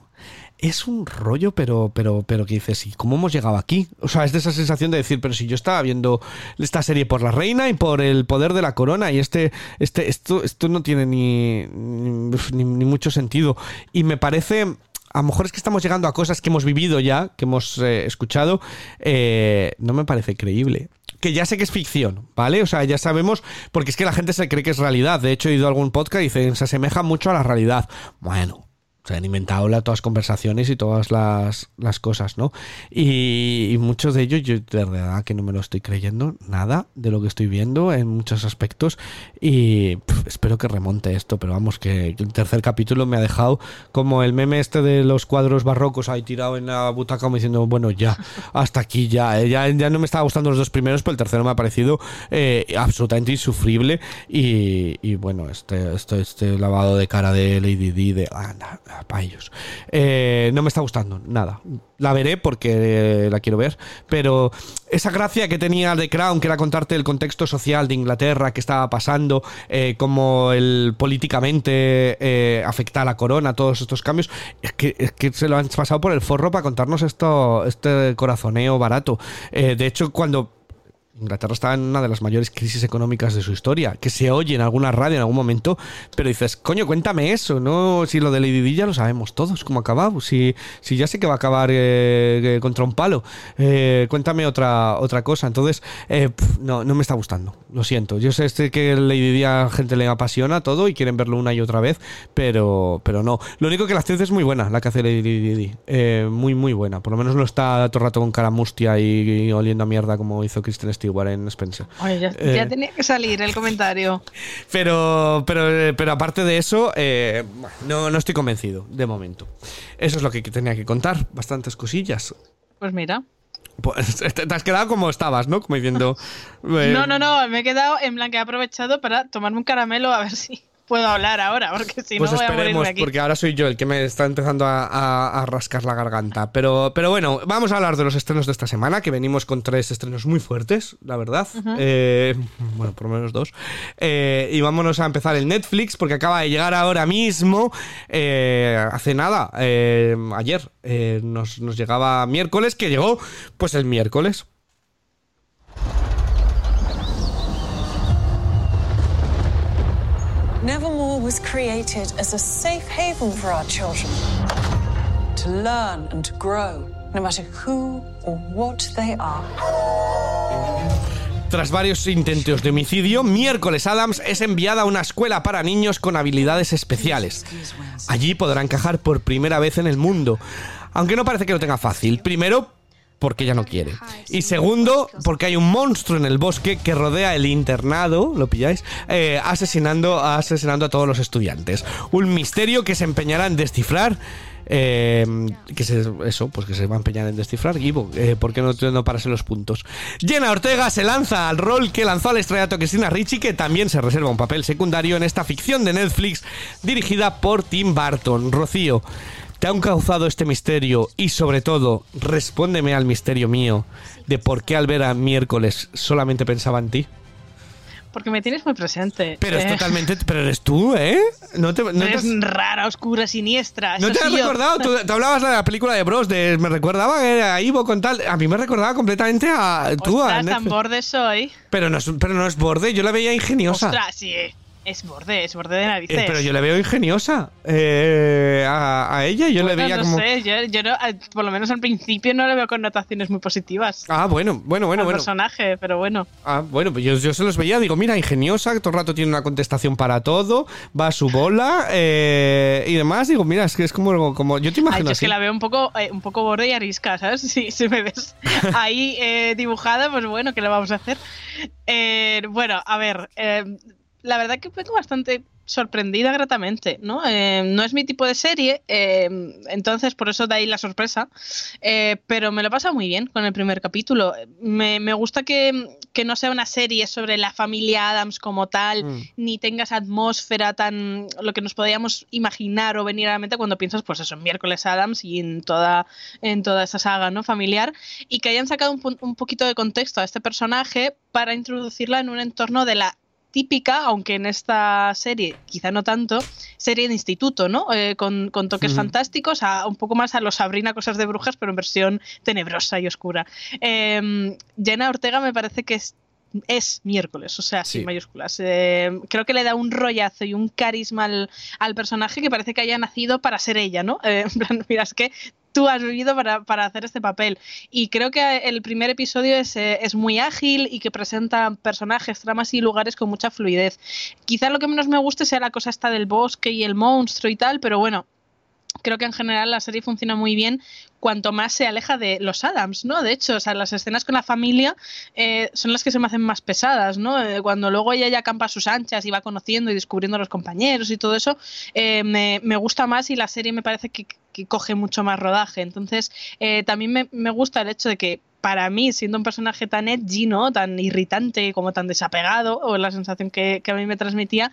es un rollo, pero, pero, pero que dices, ¿y cómo hemos llegado aquí? O sea, es de esa sensación de decir, pero si yo estaba viendo esta serie por la reina y por el poder de la corona, y este, este, esto, esto no tiene ni, ni, mucho sentido. Y me parece. A lo mejor es que estamos llegando a cosas que hemos vivido ya, que hemos eh, escuchado. eh, no me parece creíble que ya sé que es ficción, ¿vale? O sea, ya sabemos, porque es que la gente se cree que es realidad. De hecho, he ido a algún podcast y dicen, se asemeja mucho a la realidad. Bueno, se han inventado la- todas las conversaciones y todas las, las cosas, ¿no? Y, y muchos de ellos yo de verdad que no me lo estoy creyendo nada de lo que estoy viendo en muchos aspectos y espero que remonte esto, pero vamos que el tercer capítulo me ha dejado como el meme este de los cuadros barrocos ahí tirado en la butaca como diciendo, bueno, ya, hasta aquí ya, eh, ya, ya no me estaba gustando los dos primeros, pero el tercero me ha parecido eh, absolutamente insufrible y, bueno, este, este, este lavado de cara de Lady D de... anda, para ellos. Eh, no me está gustando, nada. La veré porque eh, la quiero ver, pero esa gracia que tenía The Crown, que era contarte el contexto social de Inglaterra, que estaba pasando, eh, cómo el políticamente eh, afecta a la corona, todos estos cambios, es que, es que se lo han pasado por el forro para contarnos esto, este corazoneo barato. De hecho, cuando Inglaterra está en una de las mayores crisis económicas de su historia, que se oye en alguna radio en algún momento, pero dices, coño, cuéntame eso, ¿no? Si lo de Lady Di ya lo sabemos todos, cómo ha acabado, si, si ya sé que va a acabar eh, eh, contra un palo, eh, cuéntame otra, otra cosa. Entonces, no, no me está gustando, lo siento. Yo sé este que Lady Di a gente le apasiona todo y quieren verlo una y otra vez, pero, pero no. Lo único que la actriz es muy buena, la que hace Lady Di, muy, muy buena. Por lo menos no está todo el rato con cara mustia y, y oliendo a mierda como hizo Kristen Stewart en Spencer. Oye, ya, Eh. ya tenía que salir el comentario. [laughs] Pero, pero, eh, pero aparte de eso, eh, no, no estoy convencido, de momento. Eso es lo que tenía que contar. Bastantes cosillas. Pues mira. Pues, [laughs] te te has quedado como estabas, ¿no? Como diciendo. [laughs] eh, No, no, no, me he quedado en plan que he aprovechado para tomarme un caramelo a ver si puedo hablar ahora, porque si Pues no voy a morirme esperemos, aquí. porque ahora soy yo el que me está empezando a, a- a rascar la garganta. Pero, pero bueno, vamos a hablar de los estrenos de esta semana, que venimos con tres estrenos muy fuertes, la verdad. Eh, [laughs] bueno, por lo menos dos. Eh, y vámonos a empezar el Netflix, porque acaba de llegar ahora mismo, eh, hace nada, eh, ayer, nos, nos llegaba miércoles, que llegó pues el miércoles. Nevermore was created as a safe haven for our children to learn and to grow, no matter who or what they are. Tras varios intentos de homicidio, miércoles Adams es enviada a una escuela para niños con habilidades especiales. Allí podrá encajar por primera vez en el mundo, aunque no parece que lo tenga fácil. Primero, porque ella no quiere. Y segundo, porque hay un monstruo en el bosque que rodea el internado, ¿lo pilláis? Eh, asesinando, asesinando a todos los estudiantes. Un misterio que se empeñará en descifrar. eh, que se, eso, pues que se va a empeñar en descifrar. Givo, eh, ¿por qué no, no pararse los puntos? Jenna Ortega se lanza al rol que lanzó al estrellato Cristina Ricci, que también se reserva un papel secundario en esta ficción de Netflix dirigida por Tim Burton. Rocío, ¿te han causado este misterio? Y sobre todo, respóndeme al misterio mío de por qué al ver a miércoles solamente pensaba en ti. Porque me tienes muy presente. Pero es Eh, totalmente. Pero eres tú, ¿eh? No te, no te eres has- rara, oscura, siniestra. ¿No te has yo. recordado? Tú, tú hablabas de la película de Bros. De, me recordaba que era Ivo con tal. A mí me recordaba completamente a tú. a Ostras, tan Netflix. borde soy. pero, no es, pero no es borde, yo la veía ingeniosa. Ostras, sí. Es borde, es borde de narices. Eh, pero yo la veo ingeniosa eh, a, a ella. Yo le Bueno, veía no como. sé, yo, yo no, por lo menos al principio no le veo connotaciones muy positivas Ah, bueno, bueno, bueno, al bueno. personaje, pero bueno. Ah, bueno, pues yo, yo se los veía, digo, mira, ingeniosa, que todo el rato tiene una contestación para todo, va a su bola eh, y demás. Digo, mira, es que es como, como yo te Ay, imagino yo es así. que la veo un poco, un poco borde y arisca, ¿sabes? [laughs] Si, si me ves ahí dibujada, pues bueno, ¿qué le vamos a hacer? Bueno, a ver, la verdad que vengo bastante sorprendida gratamente, ¿no? Eh, no es mi tipo de serie, eh, entonces por eso de ahí la sorpresa, eh, pero me lo pasa muy bien con el primer capítulo. Me, me gusta que, que no sea una serie sobre la familia Adams como tal, Mm. ni tenga esa atmósfera tan lo que nos podíamos imaginar o venir a la mente cuando piensas pues eso en miércoles Adams y en toda en toda esa saga no familiar y que hayan sacado un, un poquito de contexto a este personaje para introducirla en un entorno de la típica, aunque en esta serie quizá no tanto, serie de instituto, ¿no? Eh, con, con toques fantásticos, a, un poco más a los Sabrina Cosas de Brujas, pero en versión tenebrosa y oscura. Eh, Jenna Ortega me parece que es es miércoles, o sea, Sí. sin mayúsculas. Eh, creo que le da un rollazo y un carisma al, al personaje que parece que haya nacido para ser ella, ¿no? Eh, en plan, [laughs] mira, es que tú has vivido para, para hacer este papel. Y creo que el primer episodio es, eh, es muy ágil y que presenta personajes, tramas y lugares con mucha fluidez. Quizá lo que menos me guste sea la cosa esta del bosque y el monstruo y tal, pero bueno, creo que en general la serie funciona muy bien cuanto más se aleja de los Adams, ¿no? De hecho, o sea, las escenas con la familia eh, son las que se me hacen más pesadas, ¿no? Eh, cuando luego ella ya acampa a sus anchas y va conociendo y descubriendo a los compañeros y todo eso, me, me gusta más y la serie me parece que, que coge mucho más rodaje. Entonces, eh, también me, me gusta el hecho de que para mí, siendo un personaje tan edgy, ¿no? Tan irritante como tan desapegado, o la sensación que, que a mí me transmitía,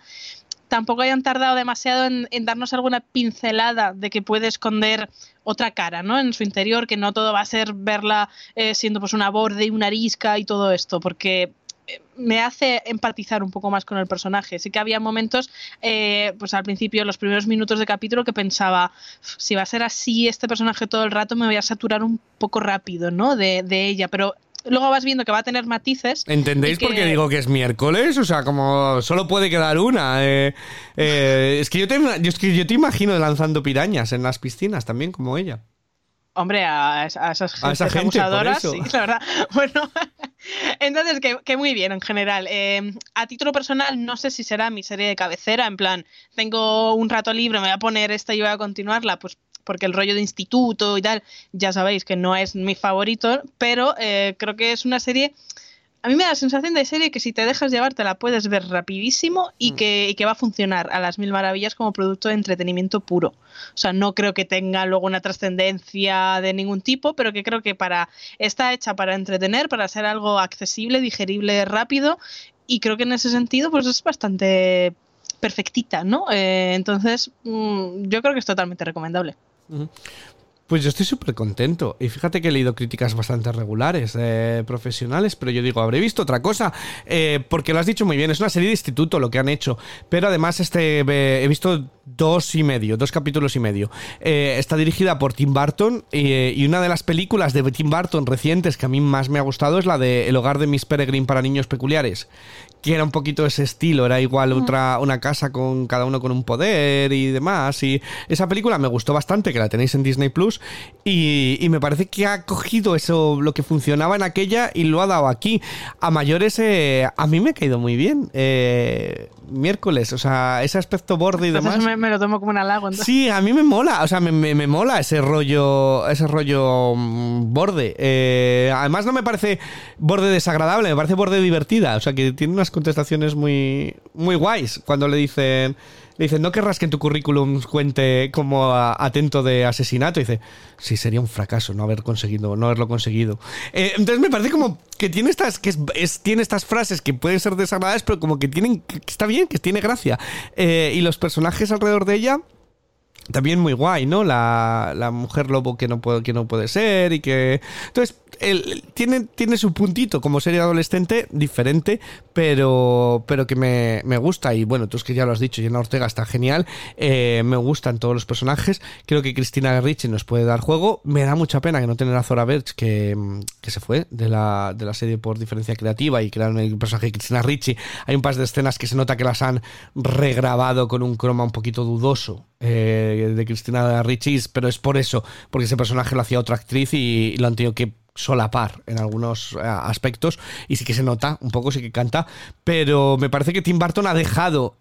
tampoco hayan tardado demasiado en, en darnos alguna pincelada de que puede esconder otra cara, ¿no? En su interior, que no todo va a ser verla eh, siendo pues una borde y una arisca y todo esto, porque me hace empatizar un poco más con el personaje. Sí que había momentos, eh, pues al principio, los primeros minutos de capítulo, que pensaba, si va a ser así este personaje todo el rato, me voy a saturar un poco rápido, ¿no? De, de ella, pero luego vas viendo que va a tener matices. ¿Entendéis que- por qué digo que es miércoles? O sea, como solo puede quedar una. eh, eh, es, que yo te, yo, es que yo te imagino lanzando pirañas en las piscinas también, como ella. Hombre, a, a esas A esa gente, abusadoras, sí, la verdad. [laughs] Bueno, [laughs] entonces, que, muy bien en general. Eh, a título personal, no sé si será mi serie de cabecera, en plan, tengo un rato libre, me voy a poner esta y voy a continuarla, pues porque el rollo de instituto y tal, ya sabéis que no es mi favorito, pero eh, creo que es una serie... A mí me da la sensación de serie que si te dejas llevar te la puedes ver rapidísimo y, Mm. que, y que va a funcionar a las mil maravillas como producto de entretenimiento puro. O sea, no creo que tenga luego una trascendencia de ningún tipo, pero que creo que para está hecha para entretener, para ser algo accesible, digerible, rápido y creo que en ese sentido pues es bastante perfectita, ¿no? Eh, entonces, mm, yo creo que es totalmente recomendable. Pues yo estoy súper contento. Y fíjate que he leído críticas bastante regulares, eh, profesionales, pero yo digo, habré visto otra cosa. Eh, porque lo has dicho muy bien, es una serie de instituto lo que han hecho. Pero además, este eh, he visto Dos y medio, dos capítulos y medio. Eh, está dirigida por Tim Burton y una de las películas de Tim Burton recientes que a mí más me ha gustado es la de El hogar de Miss Peregrine para niños peculiares, que era un poquito ese estilo, era igual otra, una casa con cada uno con un poder y demás. Y esa película me gustó bastante, que la tenéis en Disney Plus, y, y me parece que ha cogido eso, lo que funcionaba en aquella y lo ha dado aquí. A mayores, eh, a mí me ha caído muy bien. Eh, miércoles, o sea, ese aspecto borde y demás. me, me lo tomo como un halago. entonces. Sí, a mí me mola, o sea, me, me- me mola ese rollo, ese rollo mm, borde. Eh, además no me parece borde desagradable, me parece borde divertida, o sea, que tiene unas contestaciones muy, muy guays cuando le dicen, le dicen, no querrás que en tu currículum cuente como atento de asesinato, dice, sí, sería un fracaso no haber conseguido, no haberlo conseguido. Eh, entonces me parece como que tiene estas, que es, tiene estas frases que pueden ser desagradables, pero como que tienen, está bien, que tiene gracia. Eh, y los personajes alrededor de ella también muy guay, ¿no? La, la mujer lobo que no puede, que no puede ser y que... Entonces, el- tiene, tiene su puntito como serie adolescente diferente, pero, pero que me, me gusta. Y bueno, tú es que ya lo has dicho, Jenna Ortega está genial. eh, me gustan todos los personajes. Creo que Cristina Ricci nos puede dar juego. Me da mucha pena que no tener a Zora Birch, que, que se fue de la, de la serie por diferencia creativa y crearon el personaje de Cristina Ricci. Hay un par de escenas que se nota que las han regrabado con un croma un poquito dudoso eh, de Cristina Ricci, pero es por eso, porque ese personaje lo hacía otra actriz y, lo han tenido que solapar en algunos eh, aspectos y sí que se nota un poco, sí que canta, pero me parece que Tim Burton ha dejado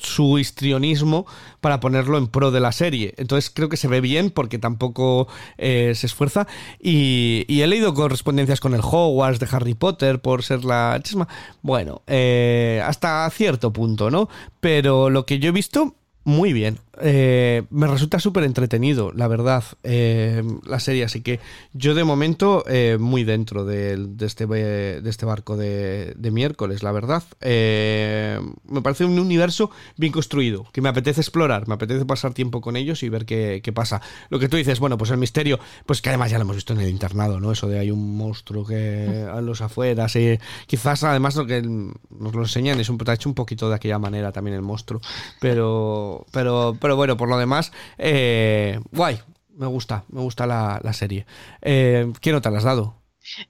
su histrionismo para ponerlo en pro de la serie. Entonces creo que se ve bien porque tampoco eh, se esfuerza. Y, y he leído correspondencias con el Hogwarts de Harry Potter por ser la chisma. Bueno, eh, hasta cierto punto, ¿no? Pero lo que yo he visto, muy bien. Eh, me resulta súper entretenido, la verdad, eh, la serie. Así que yo de momento eh, muy dentro del- de, este, eh, de este barco de, de miércoles, la verdad. Eh, me parece un universo bien construido, que me apetece explorar, me apetece pasar tiempo con ellos y ver qué, qué pasa. Lo que tú dices, bueno, pues el misterio, pues que además ya lo hemos visto en el internado, ¿no? Eso de hay un monstruo que a los afueras. y quizás además lo que nos lo enseñan es un, hecho un poquito de aquella manera también el monstruo. Pero, pero, pero bueno, por lo demás, eh, guay. Me gusta, me gusta la, la serie. Eh, ¿Qué nota le has dado?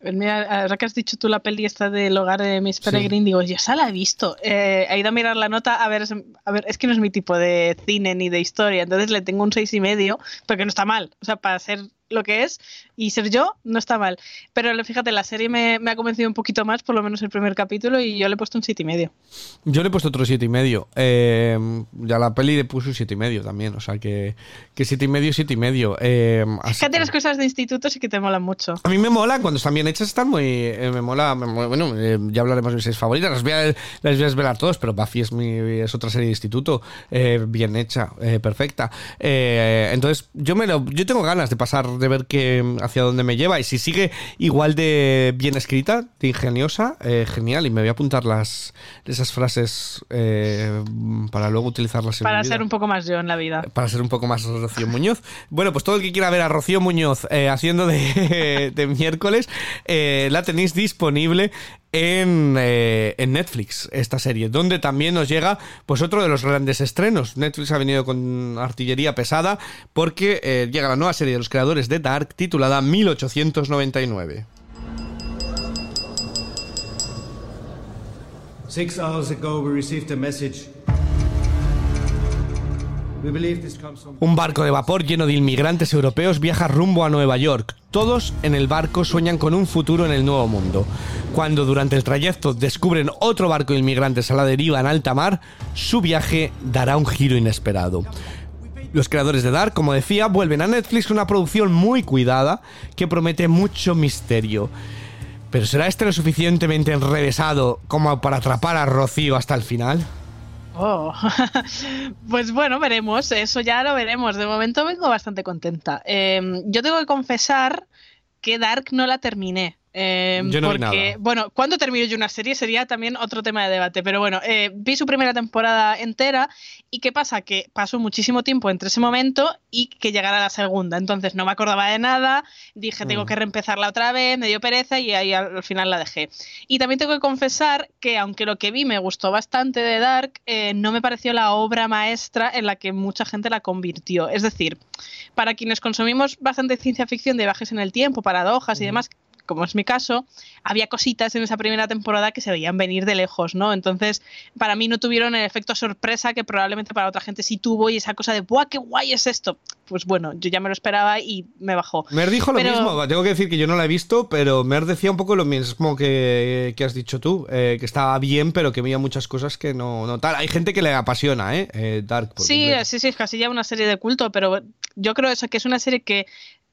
Pues Mira, ahora que has dicho tú la peli esta del hogar de Miss Peregrine, digo, yo esa la he visto. Eh, he ido a mirar la nota, a ver, es- a ver, es que no es mi tipo de cine ni de historia, entonces le tengo un seis y medio, porque no está mal. O sea, para ser lo que es y ser yo, no está mal. Pero fíjate, la serie me, me ha convencido un poquito más, por lo menos el primer capítulo, y yo le he puesto un siete y medio. Yo le he puesto otro siete y medio. Eh, ya la peli le puse un siete y medio también. O sea que, que siete y medio, siete y medio. Eh, Fíjate que- las cosas de instituto sí que te molan mucho. A mí me mola, cuando están bien hechas, están muy. eh, me mola. me mola- bueno, eh, ya hablaremos de mis seis favoritas. Las voy a, las voy a desvelar todos, pero Buffy es, mi, es otra serie de instituto. eh, bien hecha, eh, perfecta. Eh, entonces, yo me lo, yo tengo ganas de pasar, de ver qué, hacia dónde me lleva. Y si sigue igual de bien escrita, de ingeniosa, eh, genial. Y me voy a apuntar las esas frases eh, para luego utilizarlas en Para mi vida ser un poco más yo en la vida. para ser un poco más Rocío Muñoz. Bueno, pues todo el que quiera ver a Rocío Muñoz eh, haciendo de, [laughs] de miércoles, eh, la tenéis disponible en, eh, en Netflix, esta serie, donde también nos llega pues otro de los grandes estrenos. Netflix ha venido con artillería pesada porque eh, llega la nueva serie de los creadores de Dark titulada 1899. Six hours ago, we received a. Un barco de vapor lleno de inmigrantes europeos viaja rumbo a Nueva York. Todos en el barco sueñan con un futuro en el nuevo mundo. Cuando durante el trayecto descubren otro barco de inmigrantes a la deriva en alta mar, su viaje dará un giro inesperado. Los creadores de Dark, como decía, vuelven a Netflix una producción muy cuidada que promete mucho misterio. Pero ¿será este lo suficientemente enrevesado como para atrapar a Rocío hasta el final? Oh. [laughs] pues bueno, veremos, eso ya lo veremos. De momento vengo bastante contenta. Eh, yo tengo que confesar que Dark no la terminé. Eh, Yo no vi porque, nada. bueno, cuando termino yo una serie sería también otro tema de debate, pero bueno, eh, vi su primera temporada entera y ¿qué pasa? Que pasó muchísimo tiempo entre ese momento y que llegara la segunda, entonces no me acordaba de nada, dije tengo Mm. que reempezarla otra vez, me dio pereza y ahí al, al final la dejé. Y también tengo que confesar que aunque lo que vi me gustó bastante de Dark, eh, no me pareció la obra maestra en la que mucha gente la convirtió. Es decir, para quienes consumimos bastante ciencia ficción de viajes en el tiempo, paradojas y demás, como es mi caso, había cositas en esa primera temporada que se veían venir de lejos, ¿no? Entonces, para mí no tuvieron el efecto sorpresa que probablemente para otra gente sí tuvo y esa cosa de ¡buah, qué guay es esto! Pues bueno, yo ya me lo esperaba y me bajó. Mer dijo lo mismo, tengo que decir que yo no la he visto, pero Mer decía un poco lo mismo que, que has dicho tú, eh, que estaba bien, pero que veía muchas cosas que no, no tal. Hay gente que le apasiona, ¿eh? Eh, Dark. por Sí, completo. sí, sí, es casi ya una serie de culto, pero yo creo eso, que es una serie que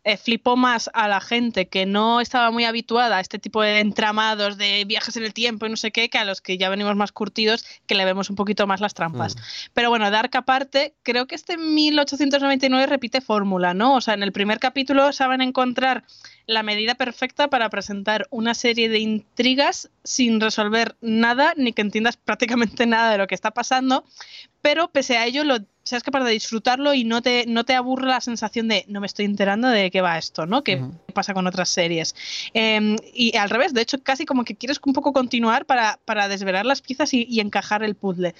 eh, flipó más a la gente que no estaba muy habituada a este tipo de entramados de viajes en el tiempo y no sé qué, que a los que ya venimos más curtidos, que le vemos un poquito más las trampas. Mm. Pero bueno, Dark aparte, creo que este 1899 repite fórmula, ¿no? O sea, en el primer capítulo saben encontrar la medida perfecta para presentar una serie de intrigas sin resolver nada, ni que entiendas [laughs] prácticamente nada de lo que está pasando, pero pese a ello lo, seas capaz de disfrutarlo y no te, no te aburre la sensación de no me estoy enterando de qué va esto, ¿no? Ujú. pasa con otras series. Eh, y al revés, de hecho, casi como que quieres un poco continuar para, para desvelar las piezas y, y encajar el puzzle.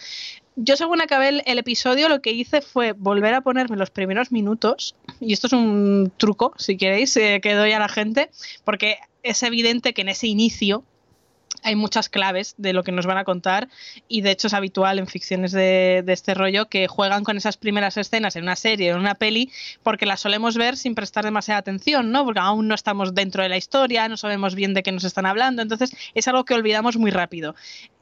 Yo según acabé el, el episodio lo que hice fue volver a ponerme los primeros minutos, y esto es un truco, si queréis, eh, que doy a la gente, porque es evidente que en ese inicio hay muchas claves de lo que nos van a contar y de hecho es habitual en ficciones de, de este rollo que juegan con esas primeras escenas en una serie en una peli porque las solemos ver sin prestar demasiada atención, ¿no? Porque aún no estamos dentro de la historia, no sabemos bien de qué nos están hablando, entonces es algo que olvidamos muy rápido.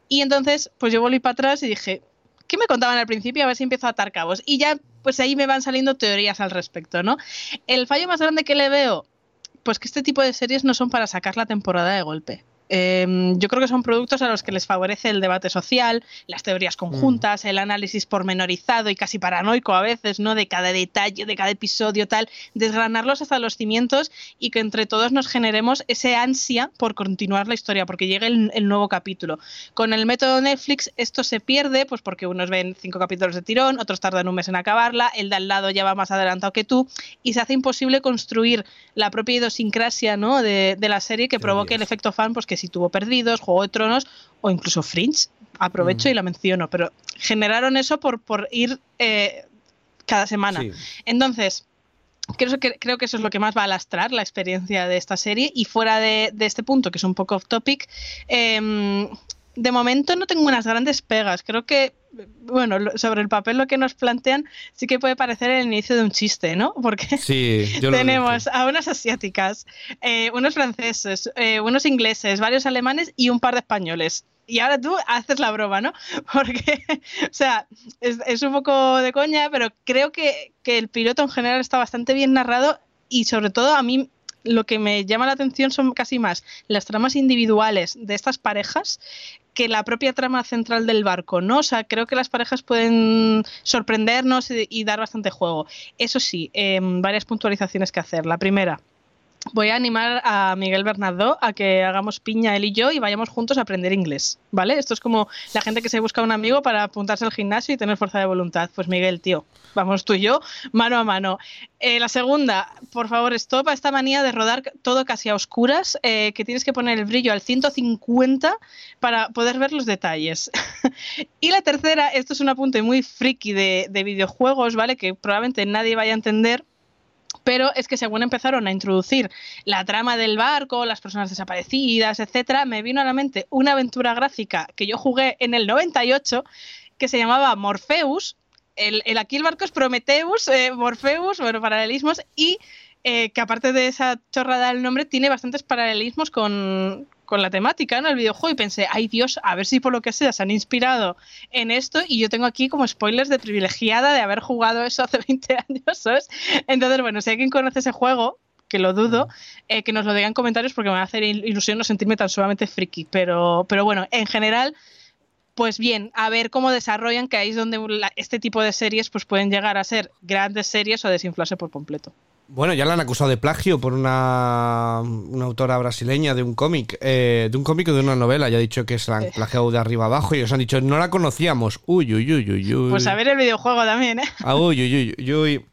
Y entonces, pues yo volví para atrás y dije, ¿qué me contaban al principio? A ver si empiezo a atar cabos. Y ya, pues ahí me van saliendo teorías al respecto, ¿no? El fallo más grande que le veo, pues que este tipo de series no son para sacar la temporada de golpe. Eh, yo creo que son productos a los que les favorece el debate social, las teorías conjuntas, el análisis pormenorizado y casi paranoico a veces, ¿no? De cada detalle, de cada episodio, tal, desgranarlos hasta los cimientos y que entre todos nos generemos ese ansia por continuar la historia, porque llegue el, el nuevo capítulo. Con el método Netflix esto se pierde, pues porque unos ven cinco capítulos de tirón, otros tardan un mes en acabarla, el de al lado ya va más adelantado que tú, y se hace imposible construir la propia idiosincrasia ¿no? de, de la serie que provoque el efecto fan, pues que si tuvo Perdidos, Juego de Tronos o incluso Fringe, aprovecho Mm. y la menciono, pero generaron eso por, por ir eh, cada semana. Sí. Entonces, creo que, creo que eso es lo que más va a lastrar la experiencia de esta serie. Y fuera de, de este punto, que es un poco off topic, em, de momento no tengo unas grandes pegas. Creo que, bueno, sobre el papel lo que nos plantean sí que puede parecer el inicio de un chiste, ¿no? Porque Sí, [laughs] tenemos a unas asiáticas, eh, unos franceses, eh, unos ingleses, varios alemanes y un par de españoles. Y ahora tú haces la broma, ¿no? [laughs] Porque, o sea, es, es un poco de coña, pero creo que, que el piloto en general está bastante bien narrado y sobre todo a mí lo que me llama la atención son casi más las tramas individuales de estas parejas que la propia trama central del barco, ¿no? O sea, creo que las parejas pueden sorprendernos y, dar bastante juego. Eso sí, em, varias puntualizaciones que hacer. La primera, voy a animar a Miguel Bernardo a que hagamos piña él y yo y vayamos juntos a aprender inglés, ¿vale? Esto es como la gente que se busca un amigo para apuntarse al gimnasio y tener fuerza de voluntad. Pues Miguel, tío, vamos tú y yo mano a mano. Eh, la segunda, por favor, stop a esta manía de rodar todo casi a oscuras, eh, que tienes que poner el brillo al 150 para poder ver los detalles. [laughs] y la tercera, esto es un apunte muy friki de, de videojuegos, ¿vale? Que probablemente nadie vaya a entender. Pero es que según empezaron a introducir la trama del barco, las personas desaparecidas, etcétera, me vino a la mente una aventura gráfica que yo jugué en el 98 que se llamaba Morpheus. El, aquí el barco es Prometheus, eh, Morpheus, bueno, paralelismos, y eh, que aparte de esa chorrada del nombre, tiene bastantes paralelismos con, con la temática, ¿no? El videojuego, y pensé, ay Dios, a ver si por lo que sea se han inspirado en esto, y yo tengo aquí como spoilers de privilegiada de haber jugado eso hace [laughs] 20 años, ¿sabes? Entonces, bueno, si alguien conoce ese juego, que lo dudo, eh, que nos lo digan en comentarios porque me va a hacer il- ilusión no sentirme tan sumamente friki, pero, pero bueno, en general pues bien, a ver cómo desarrollan, que ahí es donde la- este tipo de series pues pueden llegar a ser grandes series o desinflarse por completo. Bueno, ya la han acusado de plagio por una, una autora brasileña de un cómic, eh, de un cómic o de una novela. Ya ha dicho que se la han plagiado de arriba abajo y os han dicho, no la conocíamos. Uy, uy, uy, uy, uy. Pues a ver el videojuego también, ¿eh? Ah, uy, uy, uy, uy.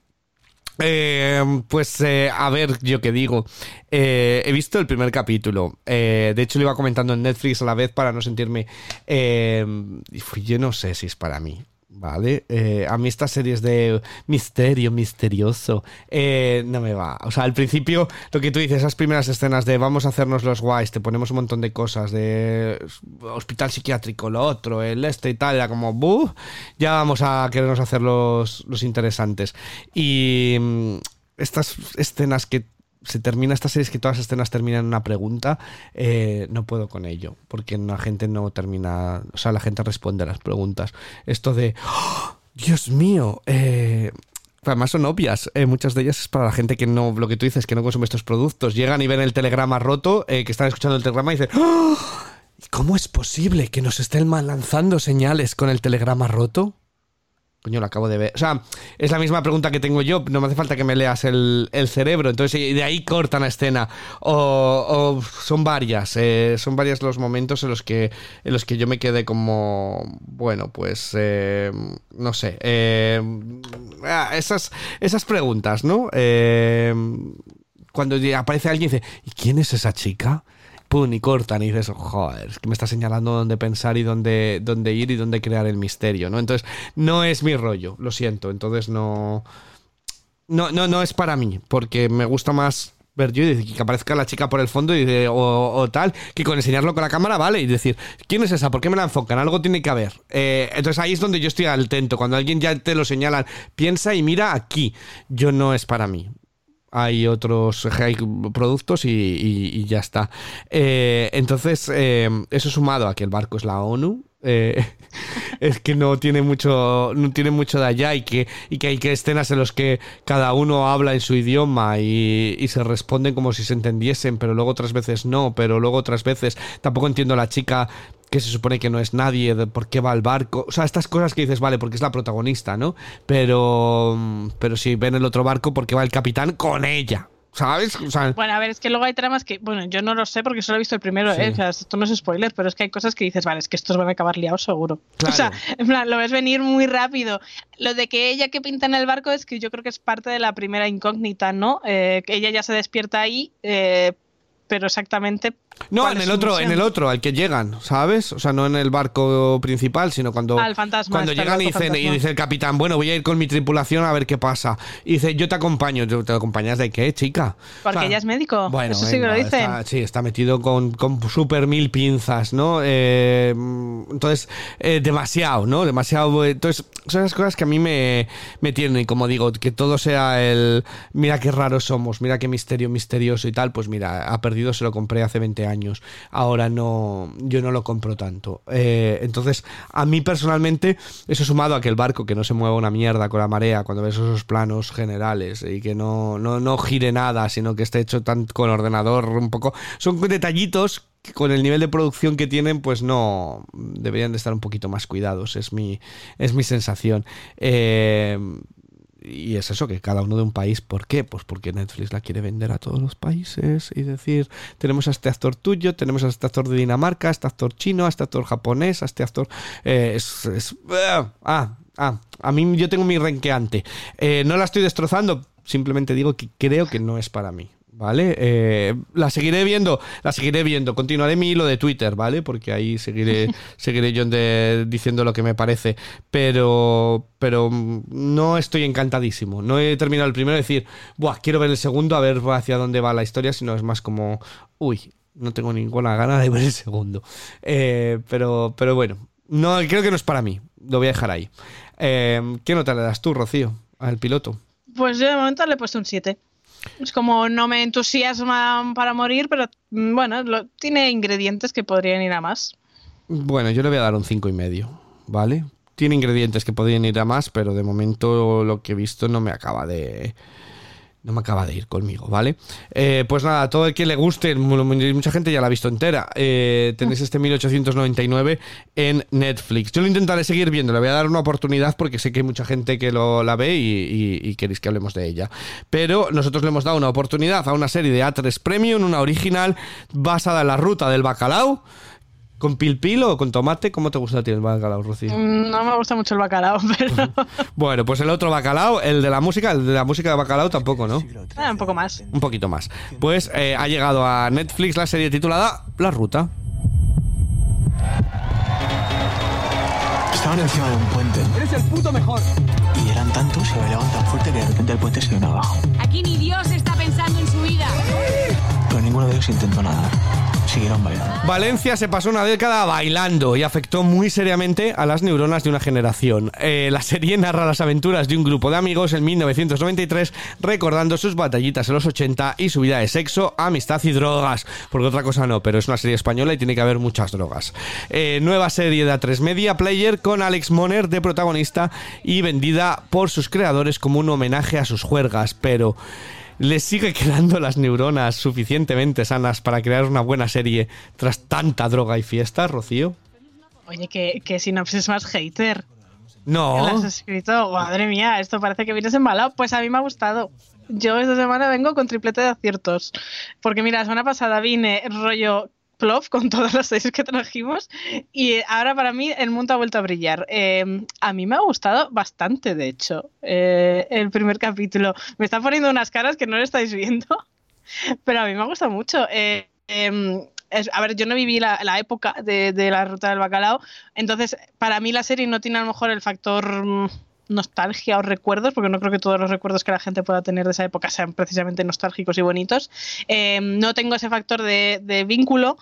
Eh, pues eh, a ver, yo qué digo. Eh, he visto el primer capítulo. Eh, de hecho, lo iba comentando en Netflix a la vez para no sentirme. eh, y fui- yo no sé si es para mí. ¿Vale? Eh, a mí estas series de misterio, misterioso, eh, no me va. O sea, al principio, lo que tú dices, esas primeras escenas de vamos a hacernos los guays, te ponemos un montón de cosas, de hospital psiquiátrico, lo otro, el este y tal, era como, ¡buh! Ya vamos a querernos hacer los, los interesantes. Y mm, estas escenas que se termina esta serie es que todas las escenas terminan en una pregunta eh, no puedo con ello porque la gente no termina o sea la gente responde a las preguntas esto de ¡Oh! Dios mío eh, Además son obvias, eh, muchas de ellas es para la gente que no, lo que tú dices, que no consume estos productos. Llegan y ven el telegrama roto, que están escuchando el telegrama y dicen, ¡Oh! ¿Y ¿cómo es posible que nos estén lanzando señales con el telegrama roto? Coño, lo acabo de ver. O sea, es la misma pregunta que tengo yo. No me hace falta que me leas el, el cerebro. Entonces, de ahí cortan la escena. O, o son varias. eh, son varios los momentos en los que en los que yo me quedé como. Bueno, pues. eh, no sé. eh, ah, esas, esas preguntas, ¿no? Cuando aparece alguien y dice: ¿Y quién es esa chica? Pum, y cortan y dices, joder, es que me está señalando dónde pensar y dónde, dónde ir y dónde crear el misterio, ¿no? Entonces, no es mi rollo, lo siento, entonces no... No, no, no es para mí, porque me gusta más ver yo y que aparezca la chica por el fondo y de- o, o tal, que con enseñarlo con la cámara vale y decir, ¿quién es esa? ¿Por qué me la enfocan? Algo tiene que haber. Eh, entonces ahí es donde yo estoy atento, cuando alguien ya te lo señalan, piensa y mira aquí, yo no es para mí hay otros productos y, y- ya está. Eh, entonces, eh, eso sumado a que el barco es la ONU. eh, [laughs] es que no tiene mucho no tiene mucho de allá y que, y que hay que escenas en los que cada uno habla en su idioma y, y se responden como si se entendiesen pero luego otras veces no pero luego otras veces tampoco entiendo a la chica que se supone que no es nadie, de por qué va al barco. O sea, estas cosas que dices, vale, porque es la protagonista, ¿no? Pero, pero si ven el otro barco, porque va el capitán con ella. ¿Sabes? O sea, Bueno, a ver, es que luego hay tramas que, bueno, yo no lo sé porque solo he visto el primero, Sí. ¿eh? O sea, esto no es spoiler, pero es que hay cosas que dices, vale, es que estos van a acabar liados seguro. Claro. O sea, en plan, lo ves venir muy rápido. Lo de que ella que pinta en el barco es que yo creo que es parte de la primera incógnita, ¿no? Eh, que ella ya se despierta ahí, eh, pero exactamente. no, en el otro, en el otro, al que llegan, ¿sabes? O sea, no en el barco principal, sino cuando, Ah, fantasma, cuando está el llegan y dicen, y dice el capitán, bueno, voy a ir con mi tripulación a ver qué pasa. Y dice, yo te acompaño. ¿Te te acompañas de qué, chica? Porque O sea, ella es médico. Bueno, Eso sí que lo dicen. está- sí, está metido con, con super mil pinzas, ¿no? Eh, entonces, eh, demasiado, ¿no? Demasiado. eh, Entonces, son esas cosas que a mí me, me tienen, y como digo, que todo sea el. Mira qué raros somos, mira qué misterio misterioso y tal. Pues mira, ha perdido, se lo compré hace 20 años. Ahora no. Yo no lo compro tanto. Eh, entonces, a mí personalmente, eso sumado a que el barco que no se mueva una mierda con la marea, cuando ves esos planos generales y que no, no, no gire nada, sino que esté hecho tan con ordenador un poco. Son detallitos con el nivel de producción que tienen, pues no deberían de estar un poquito más cuidados. Es mi, es mi sensación. Eh, y es eso, que cada uno de un país, ¿por qué? Pues porque Netflix la quiere vender a todos los países y decir, tenemos a este actor tuyo, tenemos a este actor de Dinamarca, a este actor chino, a este actor japonés, a este actor... eh, es, es- ah, ah, a mí yo tengo mi renqueante. Eh, no la estoy destrozando, simplemente digo que creo que no es para mí. ¿Vale? Eh, la seguiré viendo, la seguiré viendo. Continuaré mi hilo de Twitter, ¿vale? Porque ahí seguiré, [laughs] seguiré yo de- diciendo lo que me parece. Pero, pero no estoy encantadísimo. No he terminado el primero de decir, Buah, quiero ver el segundo a ver hacia dónde va la historia, sino es más como, uy, no tengo ninguna gana de ver el segundo. Eh, pero, pero bueno, no, creo que no es para mí. Lo voy a dejar ahí. Eh, ¿Qué nota le das tú, Rocío, al piloto? Pues yo de momento le he puesto un 7. Es como no me entusiasma para morir, pero mm, bueno, tiene ingredientes que podrían ir a más. Bueno, yo le voy a dar un cinco y medio, ¿vale? Tiene ingredientes que podrían ir a más, pero de momento lo que he visto no me acaba de No me acaba de ir conmigo, ¿vale? Eh, pues nada, todo el que le guste, mu- mu- mucha gente ya la ha visto entera. eh, tenéis este 1899 en Netflix. Yo lo intentaré seguir viendo, le voy a dar una oportunidad porque sé que hay mucha gente que lo, la ve y, y- y queréis que hablemos de ella. Pero nosotros le hemos dado una oportunidad a una serie de A3 Premium, una original basada en la ruta del bacalao. ¿Con pil pil o con tomate? ¿Cómo te gusta a ti el bacalao, Rocío? Mm, No me gusta mucho el bacalao, [laughs] pero Bueno, pues el otro bacalao, el de la música, el de la música de bacalao tampoco, ¿no? ah, un poco más. Un poquito más. Pues eh, ha llegado a Netflix la serie titulada La Ruta. Estaban encima de un puente. ¡Eres el puto mejor! Y eran tantos y bailaban tan fuerte que de repente el puente se vino abajo. Aquí ni Dios está Ninguno de ellos intentó nadar. Siguieron bailando. Valencia se pasó una década bailando y afectó muy seriamente a las neuronas de una generación. Eh, la serie narra las aventuras de un grupo de amigos en 1993, recordando sus batallitas en los 80 y su vida de sexo, amistad y drogas. Porque otra cosa no, pero es una serie española y tiene que haber muchas drogas. Eh, nueva serie de A3 Media Player con Alex Moner de protagonista y vendida por sus creadores como un homenaje a sus juergas, pero... ¿Les sigue quedando las neuronas suficientemente sanas para crear una buena serie tras tanta droga y fiesta, Rocío? Oye, que, que sinopsis más hater. No. ¿Qué le has escrito? Madre mía, esto parece que vienes embalado. Pues a mí me ha gustado. Yo esta semana vengo con triplete de aciertos. Porque mira, la semana pasada vine rollo plof con todas las series que trajimos y ahora para mí el mundo ha vuelto a brillar. Eh, a mí me ha gustado bastante, de hecho, eh, el primer capítulo. Me está poniendo unas caras que no lo estáis viendo, [laughs] pero a mí me ha gustado mucho. Eh, em, a ver, yo no viví la, la época de, de la ruta del bacalao, entonces para mí la serie no tiene a lo mejor el factor mm, nostalgia o recuerdos, porque no creo que todos los recuerdos que la gente pueda tener de esa época sean precisamente nostálgicos y bonitos. Eh, no tengo ese factor de, de vínculo,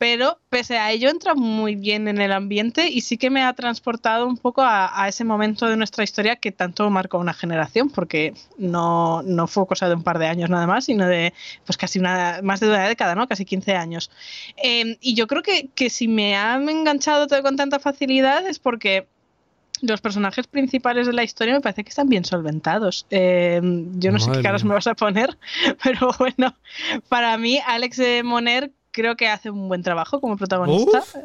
pero pese a ello entra muy bien en el ambiente y sí que me ha transportado un poco a, a ese momento de nuestra historia que tanto marcó una generación, porque no, no fue cosa de un par de años nada más, sino de pues casi una, más de una década, ¿no? Casi 15 años. Eh, y yo creo que, que si me han enganchado todo con tanta facilidad es porque los personajes principales de la historia me parece que están bien solventados. Eh, yo no sé qué caras me vas a poner, [laughs] pero bueno, para mí Alex eh, Moner creo que hace un buen trabajo como protagonista. Uf.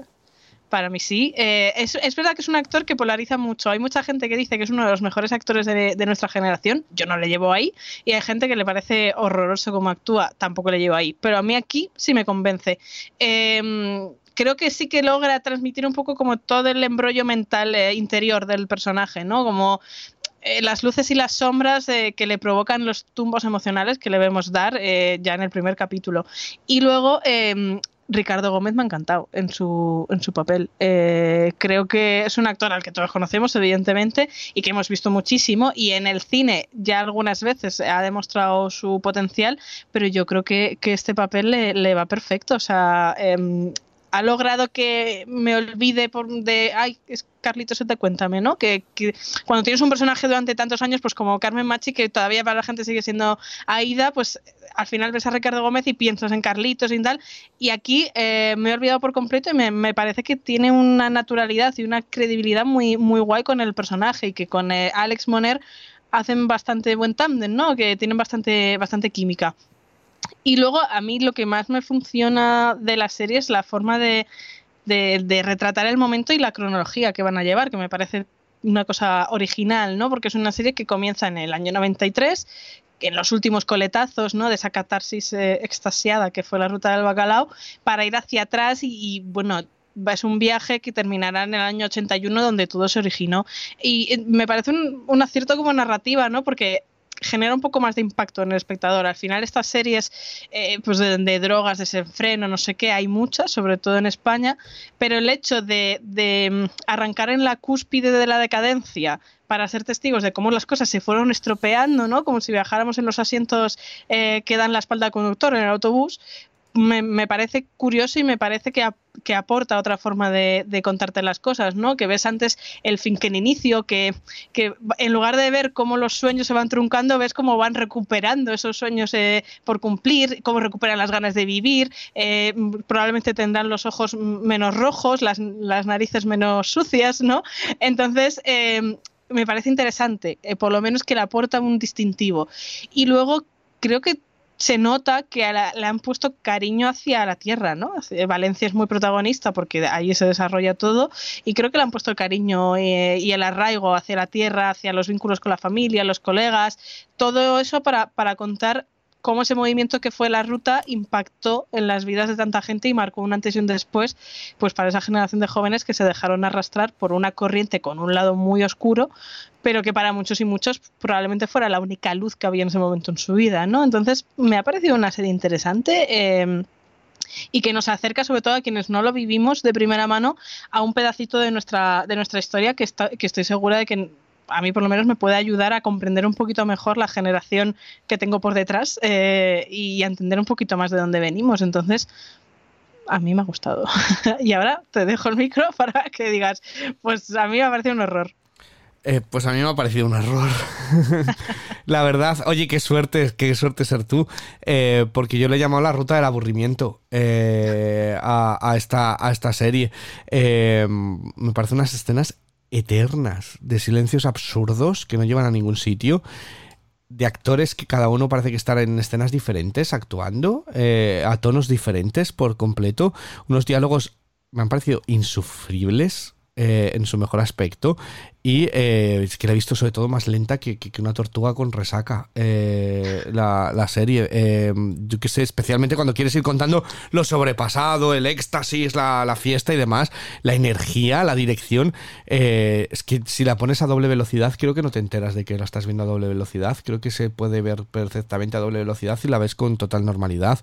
Para mí sí. Eh, es, es verdad que es un actor que polariza mucho. Hay mucha gente que dice que es uno de los mejores actores de, de nuestra generación. Yo no le llevo ahí. Y hay gente que le parece horroroso como actúa. Tampoco le llevo ahí. Pero a mí aquí sí me convence. Eh, creo que sí que logra transmitir un poco como todo el embrollo mental eh, interior del personaje, ¿no? Como eh, las luces y las sombras eh, que le provocan los tumbos emocionales que le vemos dar ya en el primer capítulo. Y luego eh, Ricardo Gómez me ha encantado en su, en su papel. Eh, creo que es un actor al que todos conocemos, evidentemente, y que hemos visto muchísimo. Y en el cine ya algunas veces ha demostrado su potencial, pero yo creo que, que este papel le, le va perfecto. O sea, em, ha logrado que me olvide por de ay es Carlitos te cuéntame no que, cuando tienes un personaje durante tantos años pues como Carmen Machi que todavía para la gente sigue siendo Aida pues al final ves a Ricardo Gómez y piensas en Carlitos y tal. Y aquí eh, me he olvidado por completo y me, me parece que tiene una naturalidad y una credibilidad muy muy guay con el personaje y que con eh, Alex Moner hacen bastante buen tándem no que tienen bastante bastante química y luego a mí lo que más me funciona de la serie es la forma de, de, retratar el momento y la cronología que van a llevar, que me parece una cosa original, ¿no? Porque es una serie que comienza en el año 93, que en los últimos coletazos, ¿no? De esa catarsis eh, extasiada que fue la ruta del bacalao, para ir hacia atrás y, y, bueno, es un viaje que terminará en el año 81 donde todo se originó. Y eh, me parece un, un acierto como narrativa, ¿no? Porque genera un poco más de impacto en el espectador. Al final estas series eh, pues de, de, drogas, desenfreno, no sé qué, hay muchas, sobre todo en España, pero el hecho de, de arrancar en la cúspide de la decadencia para ser testigos de cómo las cosas se fueron estropeando, ¿no? Como si viajáramos en los asientos eh, que dan la espalda al conductor en el autobús, me, parece curioso y me parece que, que aporta otra forma de, contarte las cosas, ¿no? Que ves antes el fin que el inicio, que, que, en lugar de ver cómo los sueños se van truncando, ves cómo van recuperando esos sueños eh, por cumplir, cómo recuperan las ganas de vivir, eh, probablemente tendrán los ojos menos rojos, las, las narices menos sucias, ¿no? Entonces, eh, me parece interesante, por lo menos que le aporta un distintivo. Y luego creo que se nota que le han puesto cariño hacia la tierra, ¿no? Valencia es muy protagonista porque ahí se desarrolla todo y creo que le han puesto el cariño eh, y el arraigo hacia la tierra, hacia los vínculos con la familia, los colegas, todo eso para, para contar cómo ese movimiento que fue la ruta impactó en las vidas de tanta gente y marcó un antes y un después, pues para esa generación de jóvenes que se dejaron arrastrar por una corriente con un lado muy oscuro, pero que para muchos y muchos probablemente fuera la única luz que había en ese momento en su vida, ¿no? Entonces me ha parecido una serie interesante. Eh, y que nos acerca sobre todo a quienes no lo vivimos de primera mano a un pedacito de nuestra, de nuestra historia que, que estoy segura de que a mí por lo menos me puede ayudar a comprender un poquito mejor la generación que tengo por detrás eh, y a entender un poquito más de dónde venimos. Entonces, a mí me ha gustado. [laughs] y ahora te dejo el micro [laughs] para que digas, pues a mí me ha parecido un error. Eh, pues a mí me ha parecido un error. [laughs] la verdad, oye, qué suerte, qué suerte ser tú. Eh, porque yo le he llamado la ruta del aburrimiento a, esta, a esta serie. me parecen unas escenas eternas, de silencios absurdos que no llevan a ningún sitio, de actores que cada uno parece que estar en escenas diferentes, actuando, eh, a tonos diferentes por completo, unos diálogos me han parecido insufribles eh, en su mejor aspecto y eh, es que la he visto sobre todo más lenta que, una tortuga con resaca eh, la, serie. Eh, yo qué sé, especialmente cuando quieres ir contando lo sobrepasado, el éxtasis, la, la fiesta y demás, la energía, la dirección. es que si la pones a doble velocidad, creo que no te enteras de que la estás viendo a doble velocidad. Creo que se puede ver perfectamente a doble velocidad y la ves con total normalidad.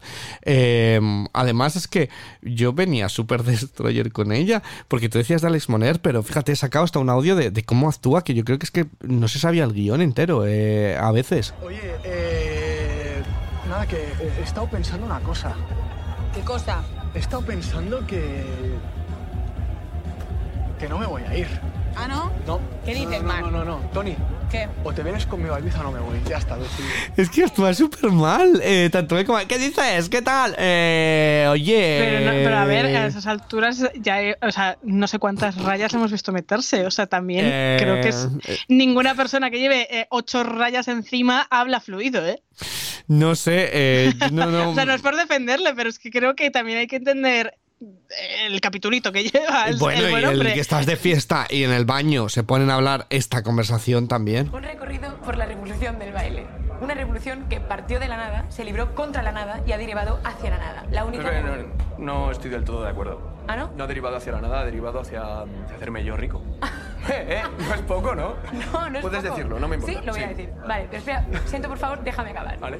además, es que yo venía súper [laughs] destroyer con ella, porque tú decías de Alex Moner, pero fíjate, he sacado hasta un audio de cómo actúa, que yo creo que es que no se sabía el guion entero eh, a veces. Oye, eh, nada, que he estado pensando una cosa. ¿Qué cosa? He estado pensando que... que no me voy a ir. ¿Ah, no? No. ¿Qué dices, no, no, no, no, Tony. ¿Qué? O te vienes conmigo a Ibiza o no me voy. Ya está, decidido. Es que actúa súper mal. Eh, tanto como... ¿Qué dices? ¿Qué tal? Eh, oye... Pero, pero, a ver, a esas alturas ya... o sea, no sé cuántas rayas hemos visto meterse. O sea, también eh, creo que es... Eh. Ninguna persona que lleve ocho rayas encima habla fluido, ¿eh? No sé, no, no. [laughs] o sea, no es por defenderle, pero es que creo que también hay que entender el capitulito que [laughs] lleva el, bueno, el y el que estás de fiesta y en el baño se ponen a hablar esta conversación también. Un recorrido por la revolución del baile. Una revolución que partió de la nada, se libró contra la nada y ha derivado hacia la nada. La única... No, no, estoy del todo de acuerdo. ¿Ah, no? No ha derivado hacia la nada, ha derivado hacia, hacerme yo rico. [laughs] eh, eh, no es poco, ¿no? [laughs] No, no es Puedes decirlo, no me importa. Sí, lo voy a decir. Vale, pero espera, siento por favor, déjame acabar. Vale.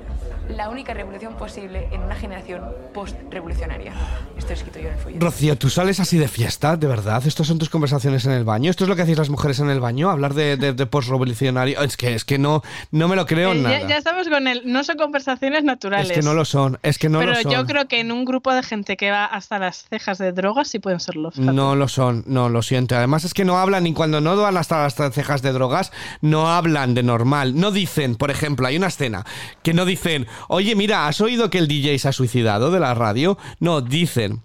La única revolución posible en una generación post-revolucionaria. Esto he escrito yo en el folleto. Rocío, ¿tú sales así de fiesta? ¿De verdad? ¿Estas son tus conversaciones en el baño? ¿Esto es lo que hacéis las mujeres en el baño? ¿Hablar de, de, post-revolucionario? Es que, es que no, no me lo creo eh, nada. Ya, ya, estamos con el... No son conversaciones naturales. Es que no lo son, es que no pero lo son. yo creo que en un grupo de gente que va hasta las cejas de drogas sí pueden serlo. No lo son, no, lo siento. Además es que no hablan, ni cuando no van hasta las cejas de drogas, no hablan de normal. No dicen, por ejemplo, hay una escena que no dicen, oye, mira, ¿has oído que el DJ se ha suicidado de la radio? No, dicen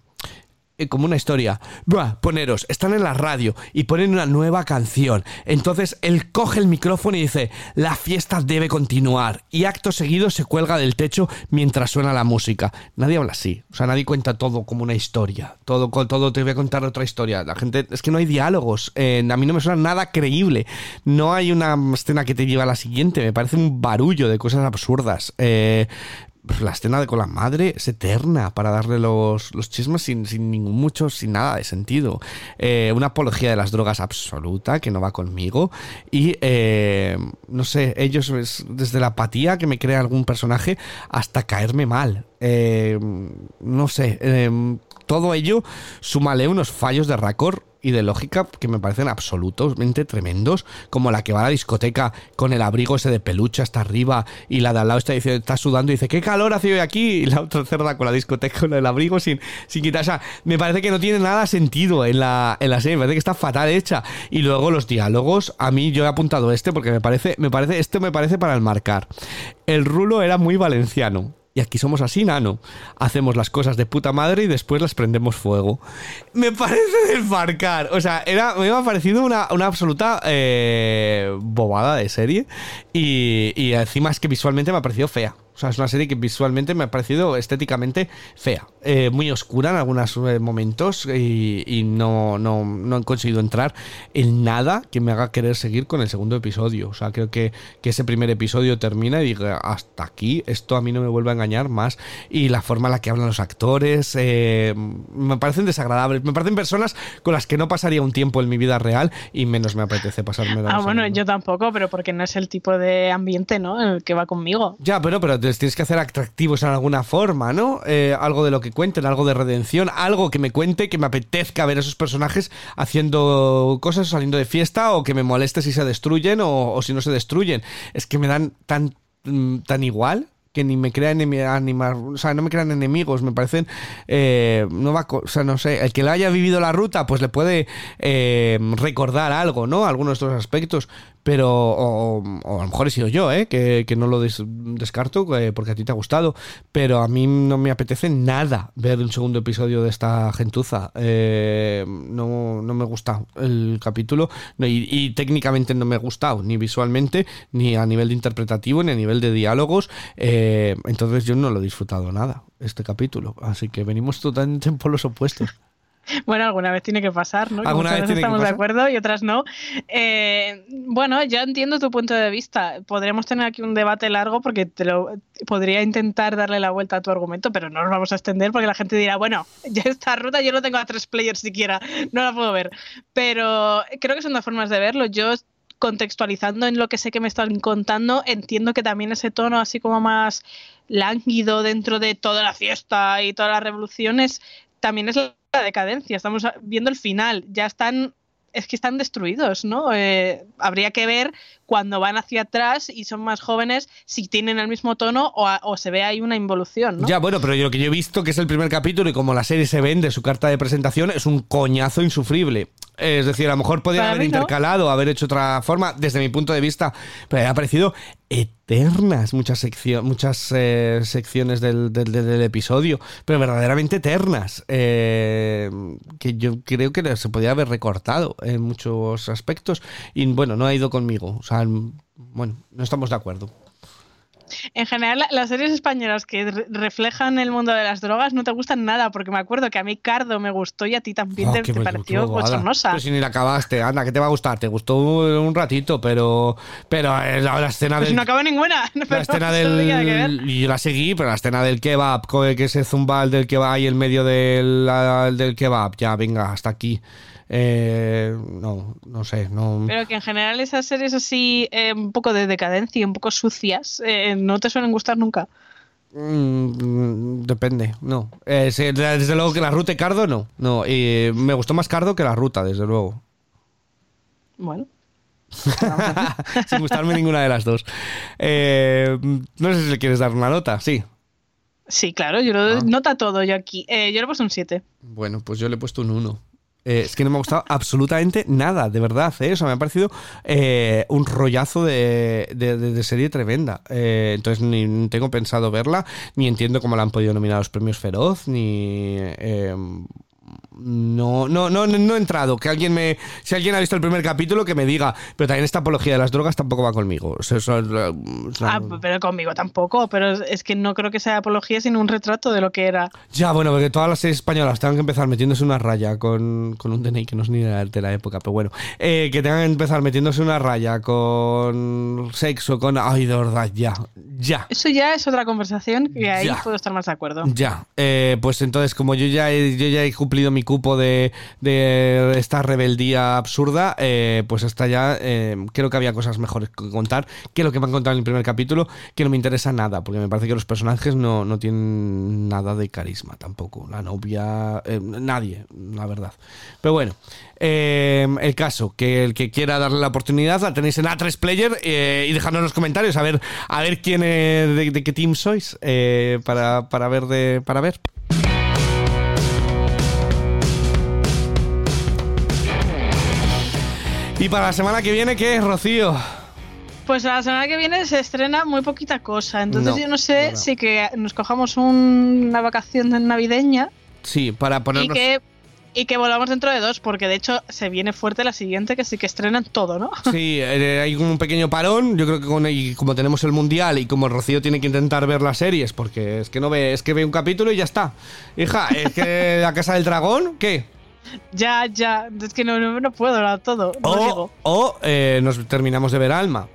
como una historia. Buah, poneros, están en la radio y ponen una nueva canción. Entonces él coge el micrófono y dice, la fiesta debe continuar. Y acto seguido se cuelga del techo mientras suena la música. Nadie habla así. O sea, nadie cuenta todo como una historia. Todo, todo te voy a contar otra historia. La gente, es que no hay diálogos. Eh, a mí no me suena nada creíble. No hay una escena que te lleva a la siguiente. Me parece un barullo de cosas absurdas. Eh, pues la escena de con la madre es eterna para darle los, los chismes sin, sin, ningún mucho, sin nada de sentido. Eh, una apología de las drogas absoluta que no va conmigo. Y eh, no sé, ellos desde la apatía que me crea algún personaje hasta caerme mal. Eh, no sé, todo ello, súmale unos fallos de raccord y de lógica que me parecen absolutamente tremendos, como la que va a la discoteca con el abrigo ese de peluche hasta arriba y la de al lado está, diciendo, está sudando y dice, ¿qué calor hace hoy aquí? Y la otra cerda con la discoteca con el abrigo sin, sin quitar. O sea, me parece que no tiene nada sentido en la, en la serie, me parece que está fatal hecha. Y luego los diálogos, a mí yo he apuntado este porque me parece, me parece, este me parece para enmarcar. El rulo era muy valenciano. Y aquí somos así, nano. Hacemos las cosas de puta madre y después las prendemos fuego. Me parece [laughs] desmarcar. O sea, era, me ha parecido una, una absoluta eh, bobada de serie. Y, y, encima es que visualmente me ha parecido fea. O sea, es una serie que visualmente me ha parecido estéticamente fea, eh, muy oscura en algunos eh, momentos y, y no, no, no, he conseguido entrar en nada que me haga querer seguir con el segundo episodio. O sea, creo que, que ese primer episodio termina y diga, hasta aquí, esto a mí no me vuelve a engañar más. Y la forma en la que hablan los actores eh, me parecen desagradables. Me parecen personas con las que no pasaría un tiempo en mi vida real y menos me apetece pasarme. Ah, bueno, yo tampoco, pero porque no es el tipo de ambiente, ¿no? El que va conmigo. Ya, pero, pero les tienes que hacer atractivos en alguna forma, ¿no? Eh, algo de lo que cuenten, algo de redención, algo que me cuente, que me apetezca ver a esos personajes haciendo cosas, saliendo de fiesta, o que me moleste si se destruyen o, si no se destruyen. Es que me dan tan, mm, tan igual que ni me crean animar, o sea, no me crean enemigos, me parecen eh, no va, o sea, no sé, el que le haya vivido la ruta, pues le puede eh, recordar algo, ¿no? Algunos de estos aspectos, pero o, a lo mejor he sido yo, ¿eh? que, no lo descarto eh, porque a ti te ha gustado, pero a mí no me apetece nada ver un segundo episodio de esta gentuza. Eh, no, no, me gusta el capítulo y, técnicamente no me ha gustado, ni visualmente, ni a nivel de interpretativo, ni a nivel de diálogos. entonces yo no lo he disfrutado nada, este capítulo. Así que venimos totalmente por los opuestos. Bueno, alguna vez tiene que pasar, ¿no? Alguna vez estamos de acuerdo y otras no. Eh, bueno, yo entiendo tu punto de vista. Podríamos tener aquí un debate largo porque te lo podría intentar darle la vuelta a tu argumento, pero no nos vamos a extender porque la gente dirá, bueno, [laughs] ya esta ruta yo no tengo a tres players siquiera, no la puedo ver. Pero creo que son dos formas de verlo. Yo contextualizando en lo que sé que me están contando, entiendo que también ese tono así como más lánguido dentro de toda la fiesta y todas las revoluciones también es la decadencia, estamos viendo el final, ya están es que están destruidos, ¿no? Eh, habría que ver cuando van hacia atrás y son más jóvenes si tienen el mismo tono o, se ve ahí una involución, ¿no? Ya, bueno, pero yo, lo que yo he visto que es el primer capítulo y como la serie se vende, su carta de presentación es un coñazo insufrible. Es decir, a lo mejor podría haber intercalado, haber hecho otra forma, desde mi punto de vista, pero me ha parecido eternas muchas, muchas eh, secciones del, episodio, pero verdaderamente eternas, eh, que yo creo que se podía haber recortado en muchos aspectos y bueno, no ha ido conmigo, o sea, bueno, no estamos de acuerdo. En general, las series españolas que reflejan el mundo de las drogas no te gustan nada, porque me acuerdo que a mí Cardo me gustó y a ti también ah, te, pareció bochornosa. Pero si ni la acabaste, anda, ¿qué te va a gustar? Te gustó un ratito, pero pero eh, la, escena pues del... no acabo ninguna. [laughs] La escena del... Y yo la seguí, pero la escena del kebab, que se zumba el del kebab ahí en medio del, del kebab, ya, venga, hasta aquí. Eh, no, no sé. No... Pero que en general esas series así, eh, un poco de decadencia, un poco sucias, eh, no te suelen gustar nunca. Mm, depende, no. desde luego que la ruta y Cardo no. No, y me gustó más Cardo que la ruta, desde luego. Bueno. [laughs] Sin gustarme ninguna de las dos. no sé si le quieres dar una nota, sí. Sí, claro, yo lo ah. nota todo yo aquí. yo le he puesto un 7. Bueno, pues yo le he puesto un 1. Eh, es que no me ha gustado absolutamente nada, de verdad. ¿eh? Eso me ha parecido eh, un rollazo de, serie tremenda. Eh, entonces ni tengo pensado verla, ni entiendo cómo la han podido nominar a los premios Feroz, ni no, no, no, no he entrado. Que alguien me. Si alguien ha visto el primer capítulo, que me diga. Pero también esta apología de las drogas tampoco va conmigo. ah, pero conmigo tampoco. Pero es que no creo que sea apología, sino un retrato de lo que era. Ya, bueno, porque todas las series españolas tengan que empezar metiéndose una raya con, con un DNI que no es ni de la época, pero bueno. Eh, que tengan que empezar metiéndose una raya con sexo, con. Ay, de verdad, ya. Ya. Eso ya es otra conversación que ahí puedo estar más de acuerdo. Ya. Eh, pues entonces, como yo ya yo ya he cumplido mi cupo de, esta rebeldía absurda, eh, pues hasta ya eh, creo que había cosas mejores que contar que lo que me han contado en el primer capítulo, que no me interesa nada, porque me parece que los personajes no, no tienen nada de carisma tampoco. La novia, eh, nadie, la verdad. Pero bueno. el caso, que el que quiera darle la oportunidad la tenéis en A3 Player y dejadnos en los comentarios a ver, a ver quién de, de, qué team sois para, para ver de, para ver. ¿Y para la semana que viene qué es, Rocío? Pues la semana que viene se estrena muy poquita cosa. Entonces yo no sé si que nos cojamos una vacación navideña. Sí, para ponernos... Y que, Y que volvamos dentro de dos, porque de hecho se viene fuerte la siguiente, que sí que estrenan todo, ¿no? [laughs] Sí, eh, hay un pequeño parón. Yo creo que con, y como tenemos el mundial y como Rocío tiene que intentar ver las series, porque es que no ve, es que ve un capítulo y ya está. Hija, es que la casa del dragón, ¿qué? Ya, ya, es que no, no, no puedo hablar todo. no O, o eh, nos terminamos de ver Alma.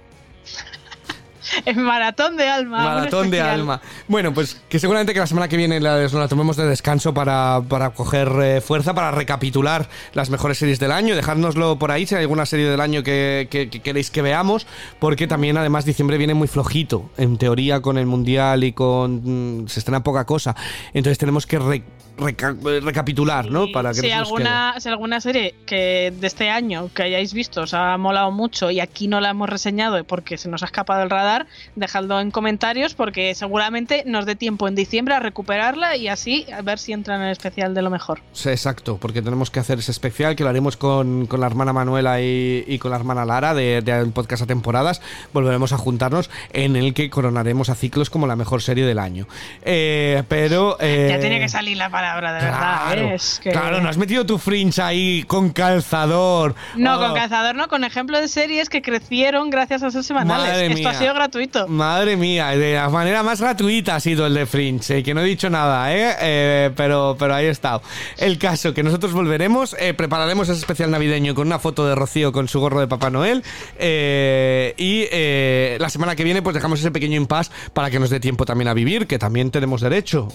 [laughs] Es maratón de alma. Maratón de alma. Bueno, pues que seguramente que la semana que viene la, nos la tomemos de descanso para, para coger eh, fuerza, para recapitular las mejores series del año, dejárnoslo por ahí si hay alguna serie del año que, que- que queréis que veamos, porque también además diciembre viene muy flojito, en teoría con el Mundial y con... mm, se estrena poca cosa, entonces tenemos que re- reca- eh, recapitular, ¿no? Para que si no alguna, si alguna serie que de este año que hayáis visto os ha molado mucho y aquí no la hemos reseñado porque se nos ha escapado el radar, dejadlo en comentarios porque seguramente nos dé tiempo en diciembre a recuperarla y así a ver si entra en el especial de lo mejor. Sí, exacto, porque tenemos que hacer ese especial que lo haremos con, con la hermana Manuela y, y con la hermana Lara de, de un podcast a temporadas. Volveremos a juntarnos en el que coronaremos a ciclos como la mejor serie del año. Eh, pero. eh, ya tenía que salir la palabra, de verdad. Claro, ¿eh? Es que- claro, no has metido tu fringe ahí con calzador. No, Oh, con cazador no, con ejemplo de series que crecieron gracias a esos semanales. Madre Esto mía. ha sido gratuito. Madre mía, de la manera más gratuita ha sido el de Fringe, eh, que no he dicho nada, ¿eh? Eh, pero, pero ahí estado. El caso, que nosotros volveremos, eh, prepararemos ese especial navideño con una foto de Rocío con su gorro de Papá Noel eh, y la semana que viene pues dejamos ese pequeño impasse para que nos dé tiempo también a vivir, que también tenemos derecho,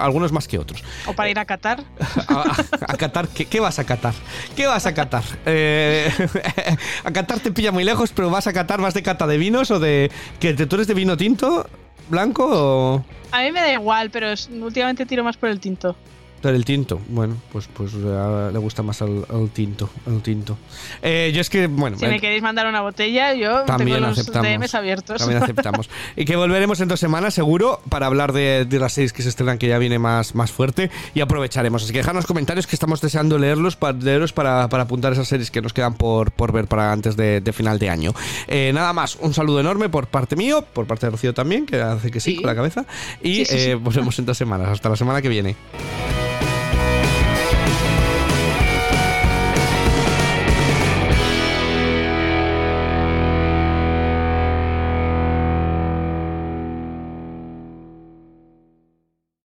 algunos más que otros. O para ir a Qatar. [laughs] A, a- a Qatar, ¿qué, qué vas a Qatar? ¿Qué vas a Qatar? [laughs] A Qatar te pilla muy lejos, pero vas a Qatar, vas de cata de vinos o de. que ¿Tú eres de vino tinto? ¿Blanco o.? A mí me da igual, pero últimamente tiro más por el tinto. Pero el tinto, bueno, pues, pues eh, le gusta más al, al tinto, al tinto. Eh, yo es que, bueno, Si eh, me queréis mandar una botella, yo también tengo los aceptamos. DMs abiertos. También aceptamos. [laughs] y que volveremos en dos semanas, seguro, para hablar de, de las series que se estrenan, que ya viene más, más fuerte, y aprovecharemos. Así que dejadnos comentarios que estamos deseando leerlos para, leerlos para, para apuntar esas series que nos quedan por, por ver para antes de, de final de año. Eh, nada más, un saludo enorme por parte mío, por parte de Rocío también, que hace que sí, Sí. con la cabeza. Y Sí, sí, sí. eh, volvemos en dos semanas. Hasta la semana que viene.